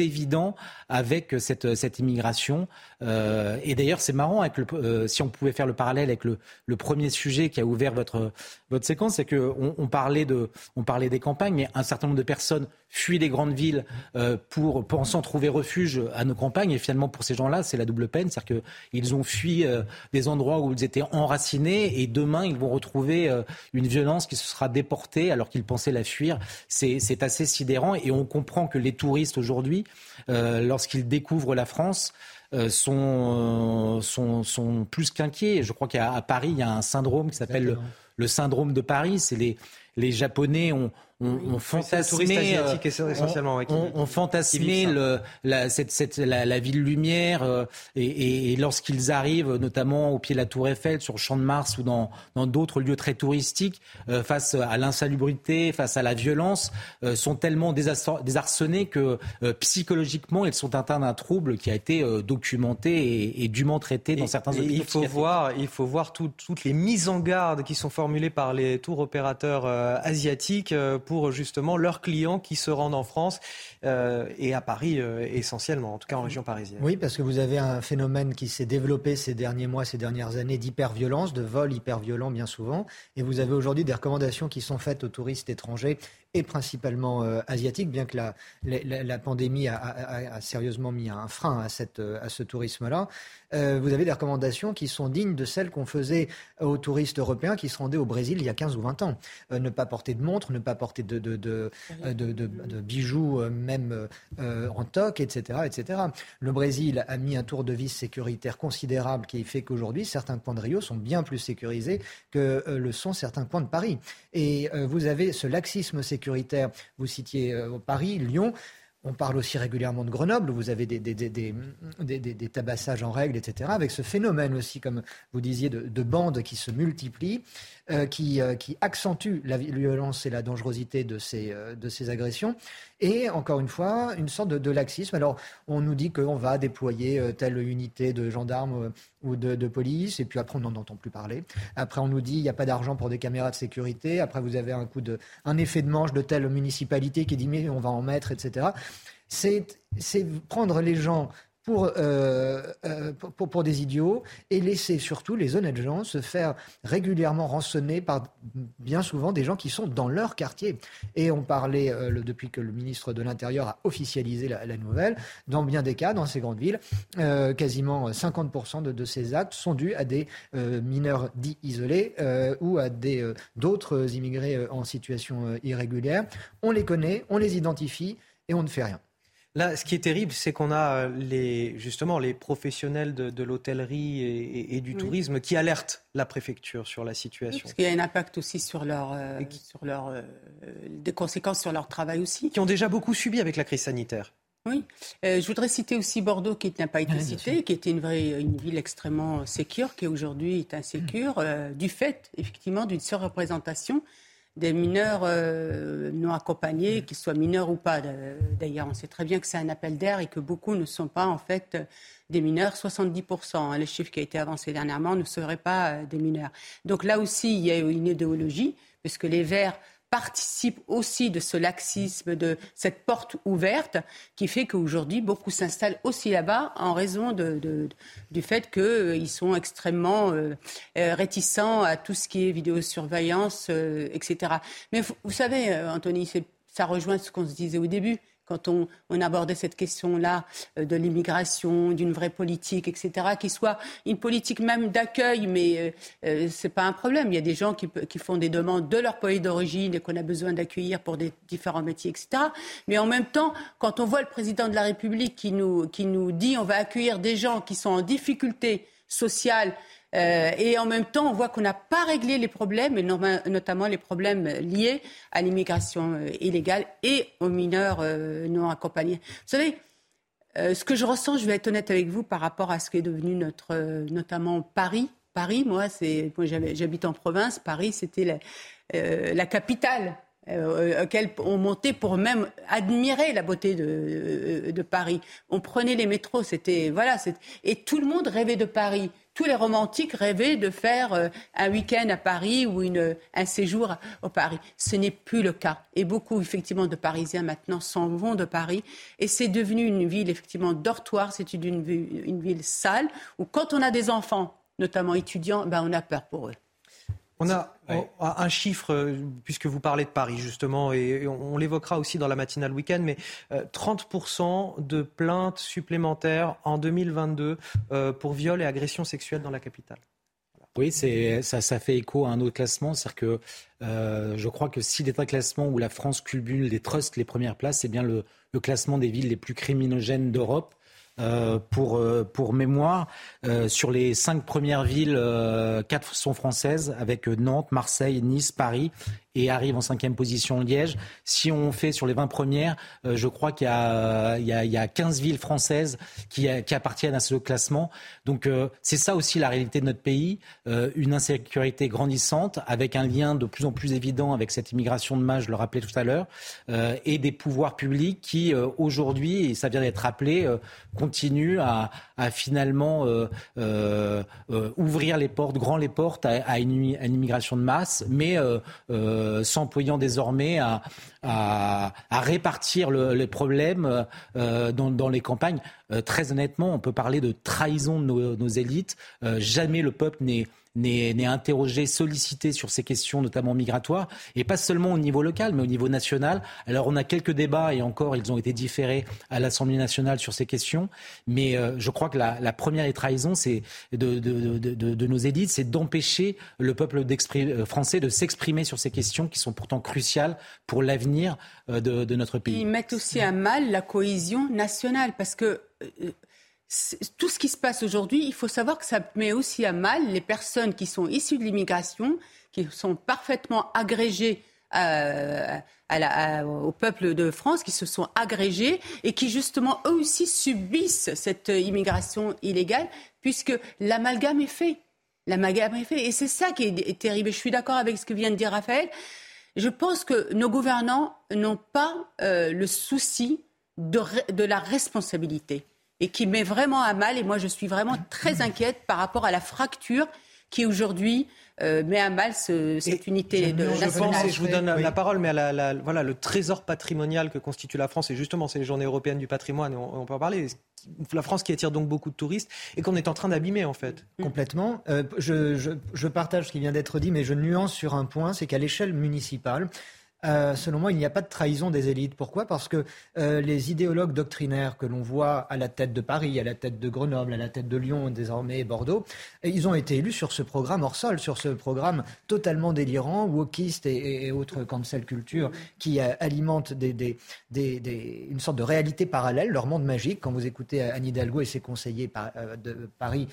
évident avec cette, cette immigration. et d'ailleurs, c'est marrant avec le, si on pouvait faire le parallèle avec le, le premier sujet qui a ouvert votre, votre séquence, c'est qu'on on parlait, de, on parlait des campagnes, mais un certain nombre de personnes fuient les grandes villes pour pensant trouver refuge à nos campagnes. Et finalement, pour ces gens-là, c'est la double peine, c'est-à-dire qu'ils ont fui euh, des endroits où ils étaient enracinés et demain ils vont retrouver euh, une violence qui se sera déportée alors qu'ils pensaient la fuir. C'est assez sidérant et on comprend que les touristes aujourd'hui, euh, lorsqu'ils découvrent la France, sont, sont, sont, plus qu'inquiets. Je crois qu'à Paris, il y a un syndrome qui s'appelle le, syndrome de Paris. C'est les, les Japonais ont, on, fantasmait, euh, essentiellement, on, on, fantasmait le, la, cette, cette, la, la, ville lumière euh, et, et, lorsqu'ils arrivent, notamment au pied de la Tour Eiffel, sur le Champ de Mars ou dans d'autres lieux très touristiques, euh, face à l'insalubrité, face à la violence, sont tellement désarçonnés que psychologiquement ils sont atteints d'un trouble qui a été documenté et, et, dûment traité dans certains hôpitaux. Il faut voir, il faut voir toutes les mises en garde qui sont formulées par les tours opérateurs asiatiques pour justement leurs clients qui se rendent en France euh, et à Paris euh, essentiellement, en tout cas en région parisienne. Oui, parce que vous avez un phénomène qui s'est développé ces derniers mois, ces dernières années d'hyperviolence, de vol hyperviolent bien souvent, et vous avez aujourd'hui des recommandations qui sont faites aux touristes étrangers et principalement euh, asiatiques, bien que la, la, pandémie a, sérieusement mis un frein à, cette, à ce tourisme-là. Euh, vous avez des recommandations qui sont dignes de celles qu'on faisait aux touristes européens qui se rendaient au Brésil il y a 15 ou 20 ans. Euh, ne pas porter de montre, ne pas porter de, de, de, bijoux, même en toc, etc., etc. Le Brésil a mis un tour de vis sécuritaire considérable qui fait qu'aujourd'hui, certains coins de Rio sont bien plus sécurisés que le sont certains coins de Paris. Et vous avez ce laxisme sécuritaire Vous citiez euh, Paris, Lyon. On parle aussi régulièrement de Grenoble, où vous avez des, tabassages en règle, etc. Avec ce phénomène aussi, comme vous disiez, de, bandes qui se multiplient, euh, qui, euh, qui accentuent la violence et la dangerosité de ces, de ces agressions. Et encore une fois, une sorte de, laxisme. Alors, on nous dit qu'on va déployer euh, telle unité de gendarmes euh, ou de, police, et puis après, on n'en entend plus parler. Après, on nous dit il n'y a pas d'argent pour des caméras de sécurité. Après, vous avez un coup de, un effet de manche de telle municipalité qui dit mais on va en mettre, etc. C'est prendre les gens euh, euh, pour, des idiots et laisser surtout les honnêtes gens se faire régulièrement rançonner par bien souvent des gens qui sont dans leur quartier. Et on parlait, euh, depuis que le ministre de l'Intérieur a officialisé la, nouvelle, dans bien des cas, dans ces grandes villes, quasiment 50% de, ces actes sont dus à des mineurs dits isolés ou à d'autres immigrés en situation irrégulière. On les connaît, on les identifie et on ne fait rien. Là, ce qui est terrible, c'est qu'on a euh, les, justement les professionnels de, l'hôtellerie et, du tourisme qui alertent la préfecture sur la situation. parce qu'il y a un impact aussi sur leur, euh, sur leur, euh, des conséquences sur leur travail aussi. Qui ont déjà beaucoup subi avec la crise sanitaire. Oui, je voudrais citer aussi Bordeaux qui n'a pas été cité, qui était une, vraie, une ville extrêmement sécure, qui aujourd'hui est insécure, du fait effectivement d'une surreprésentation des mineurs euh, non accompagnés, qu'ils soient mineurs ou pas. D'ailleurs, on sait très bien que c'est un appel d'air et que beaucoup ne sont pas en fait des mineurs. 70%, hein, le chiffre qui a été avancé dernièrement, ne seraient pas euh, des mineurs. Donc là aussi, il y a une idéologie, puisque les Verts participe aussi de ce laxisme, de cette porte ouverte qui fait qu'aujourd'hui, beaucoup s'installent aussi là-bas en raison de, du fait qu'ils euh, sont extrêmement euh, euh, réticents à tout ce qui est vidéosurveillance, etc. Mais vous, savez, Anthony, ça rejoint ce qu'on se disait au début quand on, abordait cette question-là euh, de l'immigration, d'une vraie politique, etc., qui soit une politique même d'accueil, mais euh, euh, ce n'est pas un problème. Il y a des gens qui, font des demandes de leur pays d'origine et qu'on a besoin d'accueillir pour des différents métiers, etc. Mais en même temps, quand on voit le président de la République qui nous, qui nous dit on va accueillir des gens qui sont en difficulté, sociale. Euh, et en même temps, on voit qu'on n'a pas réglé les problèmes, et notamment les problèmes liés à l'immigration euh, illégale et aux mineurs euh, non accompagnés. Vous savez, ce que je ressens, je vais être honnête avec vous, par rapport à ce qui est devenu notre, notamment Paris. Paris, moi, c'est, moi j'habite en province. Paris, c'était la, la capitale euh, auxquels on montait pour même admirer la beauté de, de Paris. On prenait les métros, c'était voilà, et tout le monde rêvait de Paris. Tous les romantiques rêvaient de faire euh, un week-end à Paris ou une, un séjour au Paris. Ce n'est plus le cas. Et beaucoup, effectivement, de Parisiens maintenant s'en vont de Paris. Et c'est devenu une ville, effectivement, dortoir. C'est une, une, ville sale où, quand on a des enfants, notamment étudiants, ben, on a peur pour eux. On a un chiffre, euh, puisque vous parlez de Paris justement, et on, l'évoquera aussi dans la matinale week-end, mais 30% euh, de plaintes supplémentaires en 2022 euh, pour viol et agression sexuelle dans la capitale. Oui, ça, ça fait écho à un autre classement. C'est-à-dire que je crois que s'il est un classement où la France cumule les trusts, les premières places, c'est bien le, classement des villes les plus criminogènes d'Europe. Pour, pour mémoire, sur les cinq premières villes, quatre sont françaises, avec Nantes, Marseille, Nice, Paris et arrive en cinquième position Liège. Si on fait sur les 20 premières, euh, je crois qu'il y, a 15 villes françaises qui, qui appartiennent à ce classement. Donc euh, c'est ça aussi la réalité de notre pays, euh, une insécurité grandissante avec un lien de plus en plus évident avec cette immigration de masse, je le rappelais tout à l'heure, et des pouvoirs publics qui aujourd'hui, et ça vient d'être rappelé, continuent à, finalement ouvrir les portes, grand les portes à, une, immigration de masse, mais euh, s'employant désormais à, répartir les problèmes euh, dans, les campagnes. Euh, très honnêtement, on peut parler de trahison de nos élites. jamais le peuple n'est n'est interrogé, sollicité sur ces questions, notamment migratoires, et pas seulement au niveau local, mais au niveau national. Alors on a quelques débats, et encore, ils ont été différés à l'Assemblée nationale sur ces questions, mais euh, je crois que la, première trahison c'est de, de, nos élites, c'est d'empêcher le peuple euh, français de s'exprimer sur ces questions qui sont pourtant cruciales pour l'avenir euh, de, notre pays. Ils mettent aussi à mal la cohésion nationale, parce que tout ce qui se passe aujourd'hui, il faut savoir que ça met aussi à mal les personnes qui sont issues de l'immigration, qui sont parfaitement agrégées euh, au peuple de France, qui se sont agrégés et qui justement eux aussi subissent cette immigration illégale, puisque l'amalgame est fait. L'amalgame est fait. Et c'est ça qui est, terrible. Je suis d'accord avec ce que vient de dire Raphaël. Je pense que nos gouvernants n'ont pas euh, le souci de la responsabilité et qui met vraiment à mal. Et moi, je suis vraiment très inquiète par rapport à la fracture qui aujourd'hui euh, met à mal cette unité de je pense, et je vous donne la parole, mais à la, voilà, le trésor patrimonial que constitue la France, et justement, c'est les journées européennes du patrimoine, et on, peut en parler. La France qui attire donc beaucoup de touristes et qu'on est en train d'abîmer en fait. Complètement. Euh, je, je, je partage ce qui vient d'être dit, mais je nuance sur un point, c'est qu'à l'échelle municipale, euh, selon moi, il n'y a pas de trahison des élites. Pourquoi? Parce que euh, les idéologues doctrinaires que l'on voit à la tête de Paris, à la tête de Grenoble, à la tête de Lyon, désormais Bordeaux, ils ont été élus sur ce programme hors sol, sur ce programme totalement délirant, wokiste et, autres cancel culture qui euh, alimentent une sorte de réalité parallèle, leur monde magique. Quand vous écoutez Anne Hidalgo et ses conseillers de Paris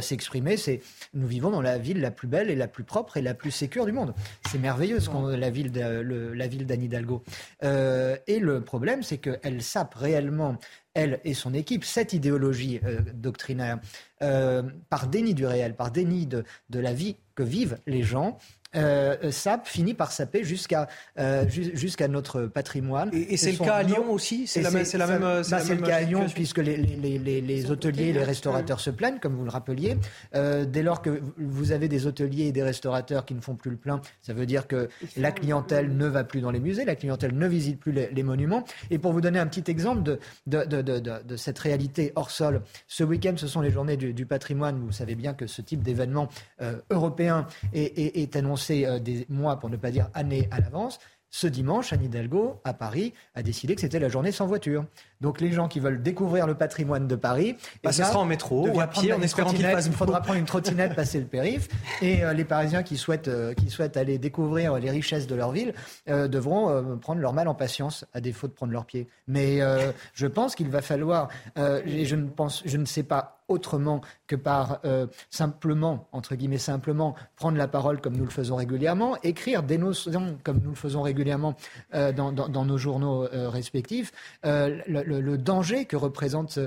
s'exprimer, c'est nous vivons dans la ville la plus belle et la plus propre et la plus sécure du monde. C'est merveilleux ce qu'on la ville de, le, la ville d'Anne Hidalgo. Euh, et le problème, c'est qu'elle sape réellement, elle et son équipe, cette idéologie euh, doctrinaire, euh, par déni du réel, par déni de, de la vie que vivent les gens, euh, SAP finit par saper jusqu'à euh, jusqu'à notre patrimoine. Et, c'est le cas à Lyon aussi? C'est la, même. C'est le cas à Lyon puisque les, les, les, les hôteliers, les restaurateurs se plaignent, comme vous le rappeliez. Euh, dès lors que vous avez des hôteliers et des restaurateurs qui ne font plus le plein, ça veut dire que la clientèle ne va plus dans les musées, la clientèle ne visite plus les, monuments. Et pour vous donner un petit exemple de, de, de, de, de cette réalité hors sol, ce week-end, ce sont les journées du, du, patrimoine. Vous savez bien que ce type d'événement euh, européen est, est, est annoncé euh, des mois, pour ne pas dire années à l'avance. Ce dimanche, Anne Hidalgo, à Paris, a décidé que c'était la journée sans voiture. Donc les gens qui veulent découvrir le patrimoine de Paris, bah, eh ce sera en métro ou à pied, en espérant qu'il fasse Il faudra prendre une trottinette, passer le périph. Et euh, les Parisiens qui souhaitent, euh, qui souhaitent aller découvrir les richesses de leur ville euh, devront prendre leur mal en patience, à défaut de prendre leur pied. Mais je pense qu'il va falloir, et je ne pense, je ne sais pas autrement que par euh, simplement, entre guillemets simplement, prendre la parole comme nous le faisons régulièrement, écrire des notions comme nous le faisons régulièrement euh, dans, nos journaux euh, respectifs, le, danger que représentent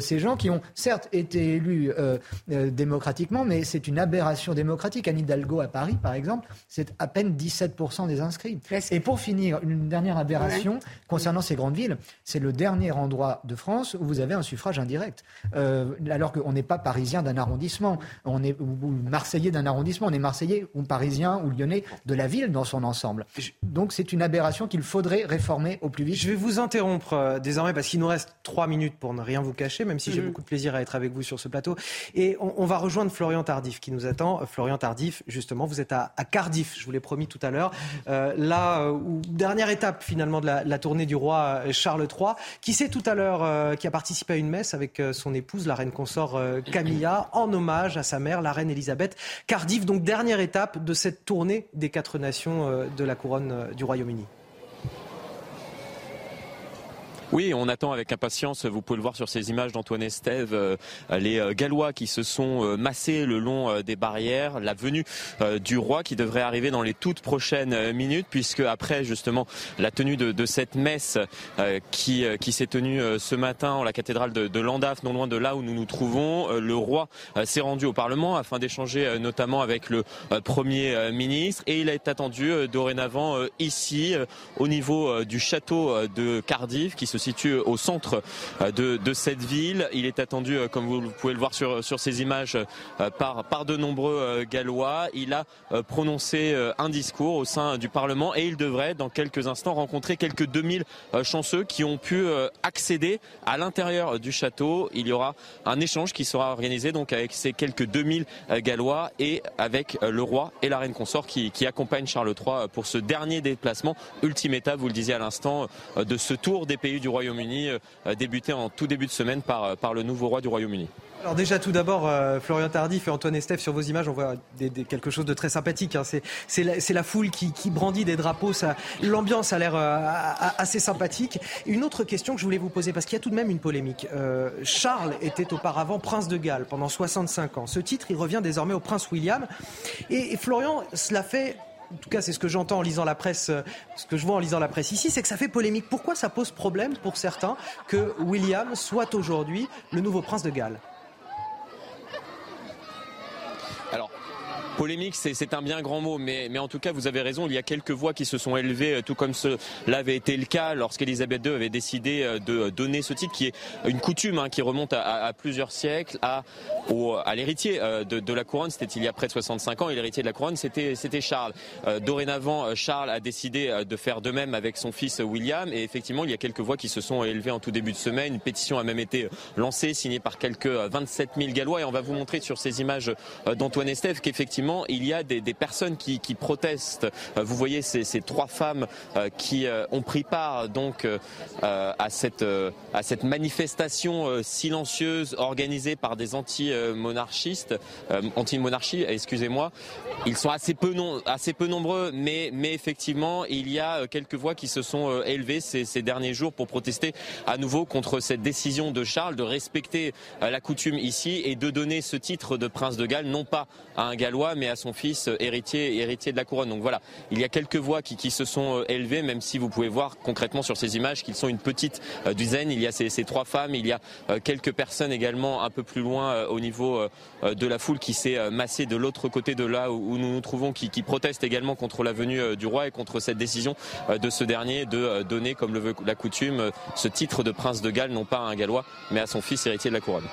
ces gens qui ont certes été élus démocratiquement, mais c'est une aberration démocratique. Anne Hidalgo à Paris, par exemple, c'est à peine 17% des inscrits. Et pour finir, une dernière aberration concernant ces grandes villes, c'est le dernier endroit de France où vous avez un suffrage indirect. alors alors qu'on n'est pas parisien d'un arrondissement, on est ou, marseillais d'un arrondissement, on est marseillais ou parisien ou lyonnais de la ville dans son ensemble. Donc c'est une aberration qu'il faudrait réformer au plus vite. Je vais vous interrompre euh, désormais parce qu'il nous reste trois minutes pour ne rien vous cacher, même si j'ai mhm. beaucoup de plaisir à être avec vous sur ce plateau. Et on, va rejoindre Florian Tardif qui nous attend. Euh, Florian Tardif, justement, vous êtes à, Cardiff, je vous l'ai promis tout à l'heure. Euh, là, dernière étape finalement de la, la, tournée du roi Charles III, qui sait tout à l'heure, qui a participé à une messe avec son épouse, la reine consort euh, Camilla en hommage à sa mère, la reine Elisabeth. Cardiff, donc dernière étape de cette tournée des quatre nations euh, de la couronne euh, du Royaume-Uni. Oui, on attend avec impatience, vous pouvez le voir sur ces images d'Antoine Estève, euh, les euh, Gallois qui se sont euh, massés le long des barrières, la venue du roi qui devrait arriver dans les toutes prochaines minutes, puisque après justement la tenue de, cette messe qui, s'est tenue ce matin en la cathédrale de, de Landaf, non loin de là où nous nous trouvons, le roi s'est rendu au Parlement afin d'échanger notamment avec le Premier ministre. Et il est attendu dorénavant ici au niveau du château de Cardiff qui se situe au centre euh, de, cette ville. Il est attendu, euh, comme vous pouvez le voir sur, ces images, euh, par, par de nombreux Gallois. Il a prononcé un discours au sein du Parlement et il devrait, dans quelques instants, rencontrer quelques 2000 chanceux qui ont pu accéder à l'intérieur du château. Il y aura un échange qui sera organisé donc avec ces quelques 2000 Gallois et avec le roi et la reine consort qui, qui accompagnent Charles III pour ce dernier déplacement. Ultime étape, vous le disiez à l'instant, de ce tour des pays du Royaume-Uni, euh, débuté en tout début de semaine par, euh, par le nouveau roi du Royaume-Uni. Alors déjà tout d'abord, euh, Florian Tardif et Antoine Estève, sur vos images, on voit quelque chose de très sympathique. Hein. C'est la, foule qui, brandit des drapeaux. L'ambiance a l'air assez sympathique. Une autre question que je voulais vous poser, parce qu'il y a tout de même une polémique. Charles était auparavant prince de Galles pendant 65 ans. Ce titre, il revient désormais au prince William. et Florian, cela fait en tout cas c'est ce que j'entends en lisant la presse, euh, ce que je vois en lisant la presse ici, c'est que ça fait polémique. Pourquoi ça pose problème pour certains que William soit aujourd'hui le nouveau prince de Galles? Polémique, c'est un bien grand mot, mais, mais en tout cas, vous avez raison, il y a quelques voix qui se sont élevées, euh, tout comme cela avait été le cas lorsqu'Elisabeth II avait décidé euh, de donner ce titre, qui est une coutume hein, qui remonte à, plusieurs siècles, à, à l'héritier euh, de, la couronne, c'était il y a près de 65 ans, et l'héritier de la couronne, c'était Charles. dorénavant, Charles a décidé de faire de même avec son fils William, et effectivement, il y a quelques voix qui se sont élevées en tout début de semaine. Une pétition a même été lancée, signée par quelques 27 000 Gallois, et on va vous montrer sur ces images d'Antoine Estève qu'effectivement, il y a des, personnes qui, protestent. Euh, vous voyez ces, trois femmes euh, qui euh, ont pris part donc à cette manifestation silencieuse organisée par des anti-monarchistes, anti-monarchie, excusez-moi. Ils sont assez peu nombreux, mais effectivement il y a quelques voix qui se sont élevées ces derniers jours pour protester à nouveau contre cette décision de Charles de respecter la coutume ici et de donner ce titre de prince de Galles non pas à un Gallois mais à son fils euh, héritier, héritier de la couronne. Donc voilà, il y a quelques voix qui, se sont euh, élevées, même si vous pouvez voir concrètement sur ces images qu'ils sont une petite euh, dizaine. Il y a ces, ces, trois femmes, il y a quelques personnes également un peu plus loin au niveau de la foule qui s'est massée de l'autre côté de là où nous nous trouvons, qui, qui protestent également contre la venue du roi et contre cette décision de ce dernier de donner, comme le veut la coutume, ce titre de prince de Galles, non pas à un Gallois, mais à son fils héritier de la couronne.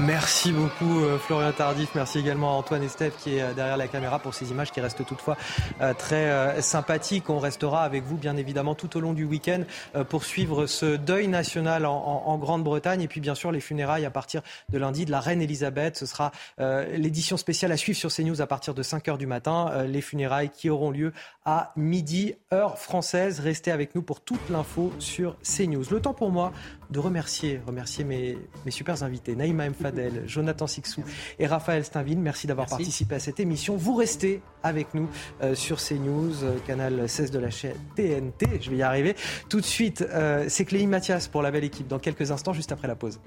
Merci beaucoup euh, Florian Tardif, merci également à Antoine Estève qui est euh, derrière la caméra pour ces images qui restent toutefois euh, très sympathiques. On restera avec vous bien évidemment tout au long du week-end pour suivre ce deuil national en, Grande-Bretagne et puis bien sûr les funérailles à partir de lundi de la reine Elisabeth. Ce sera l'édition spéciale à suivre sur CNews à partir de 5h du matin. Les funérailles qui auront lieu à midi, heure française. Restez avec nous pour toute l'info sur CNews. Le temps pour moi de remercier, remercier mes, mes super invités, Naïma M. Fadel, Jonathan Sixou et Raphaël Steinville. Merci d'avoir participé à cette émission. Vous restez avec nous euh, sur CNews, euh, canal 16 de la chaîne TNT. Je vais y arriver. Tout de suite, euh, c'est Clémy Mathias pour la belle équipe dans quelques instants, juste après la pause.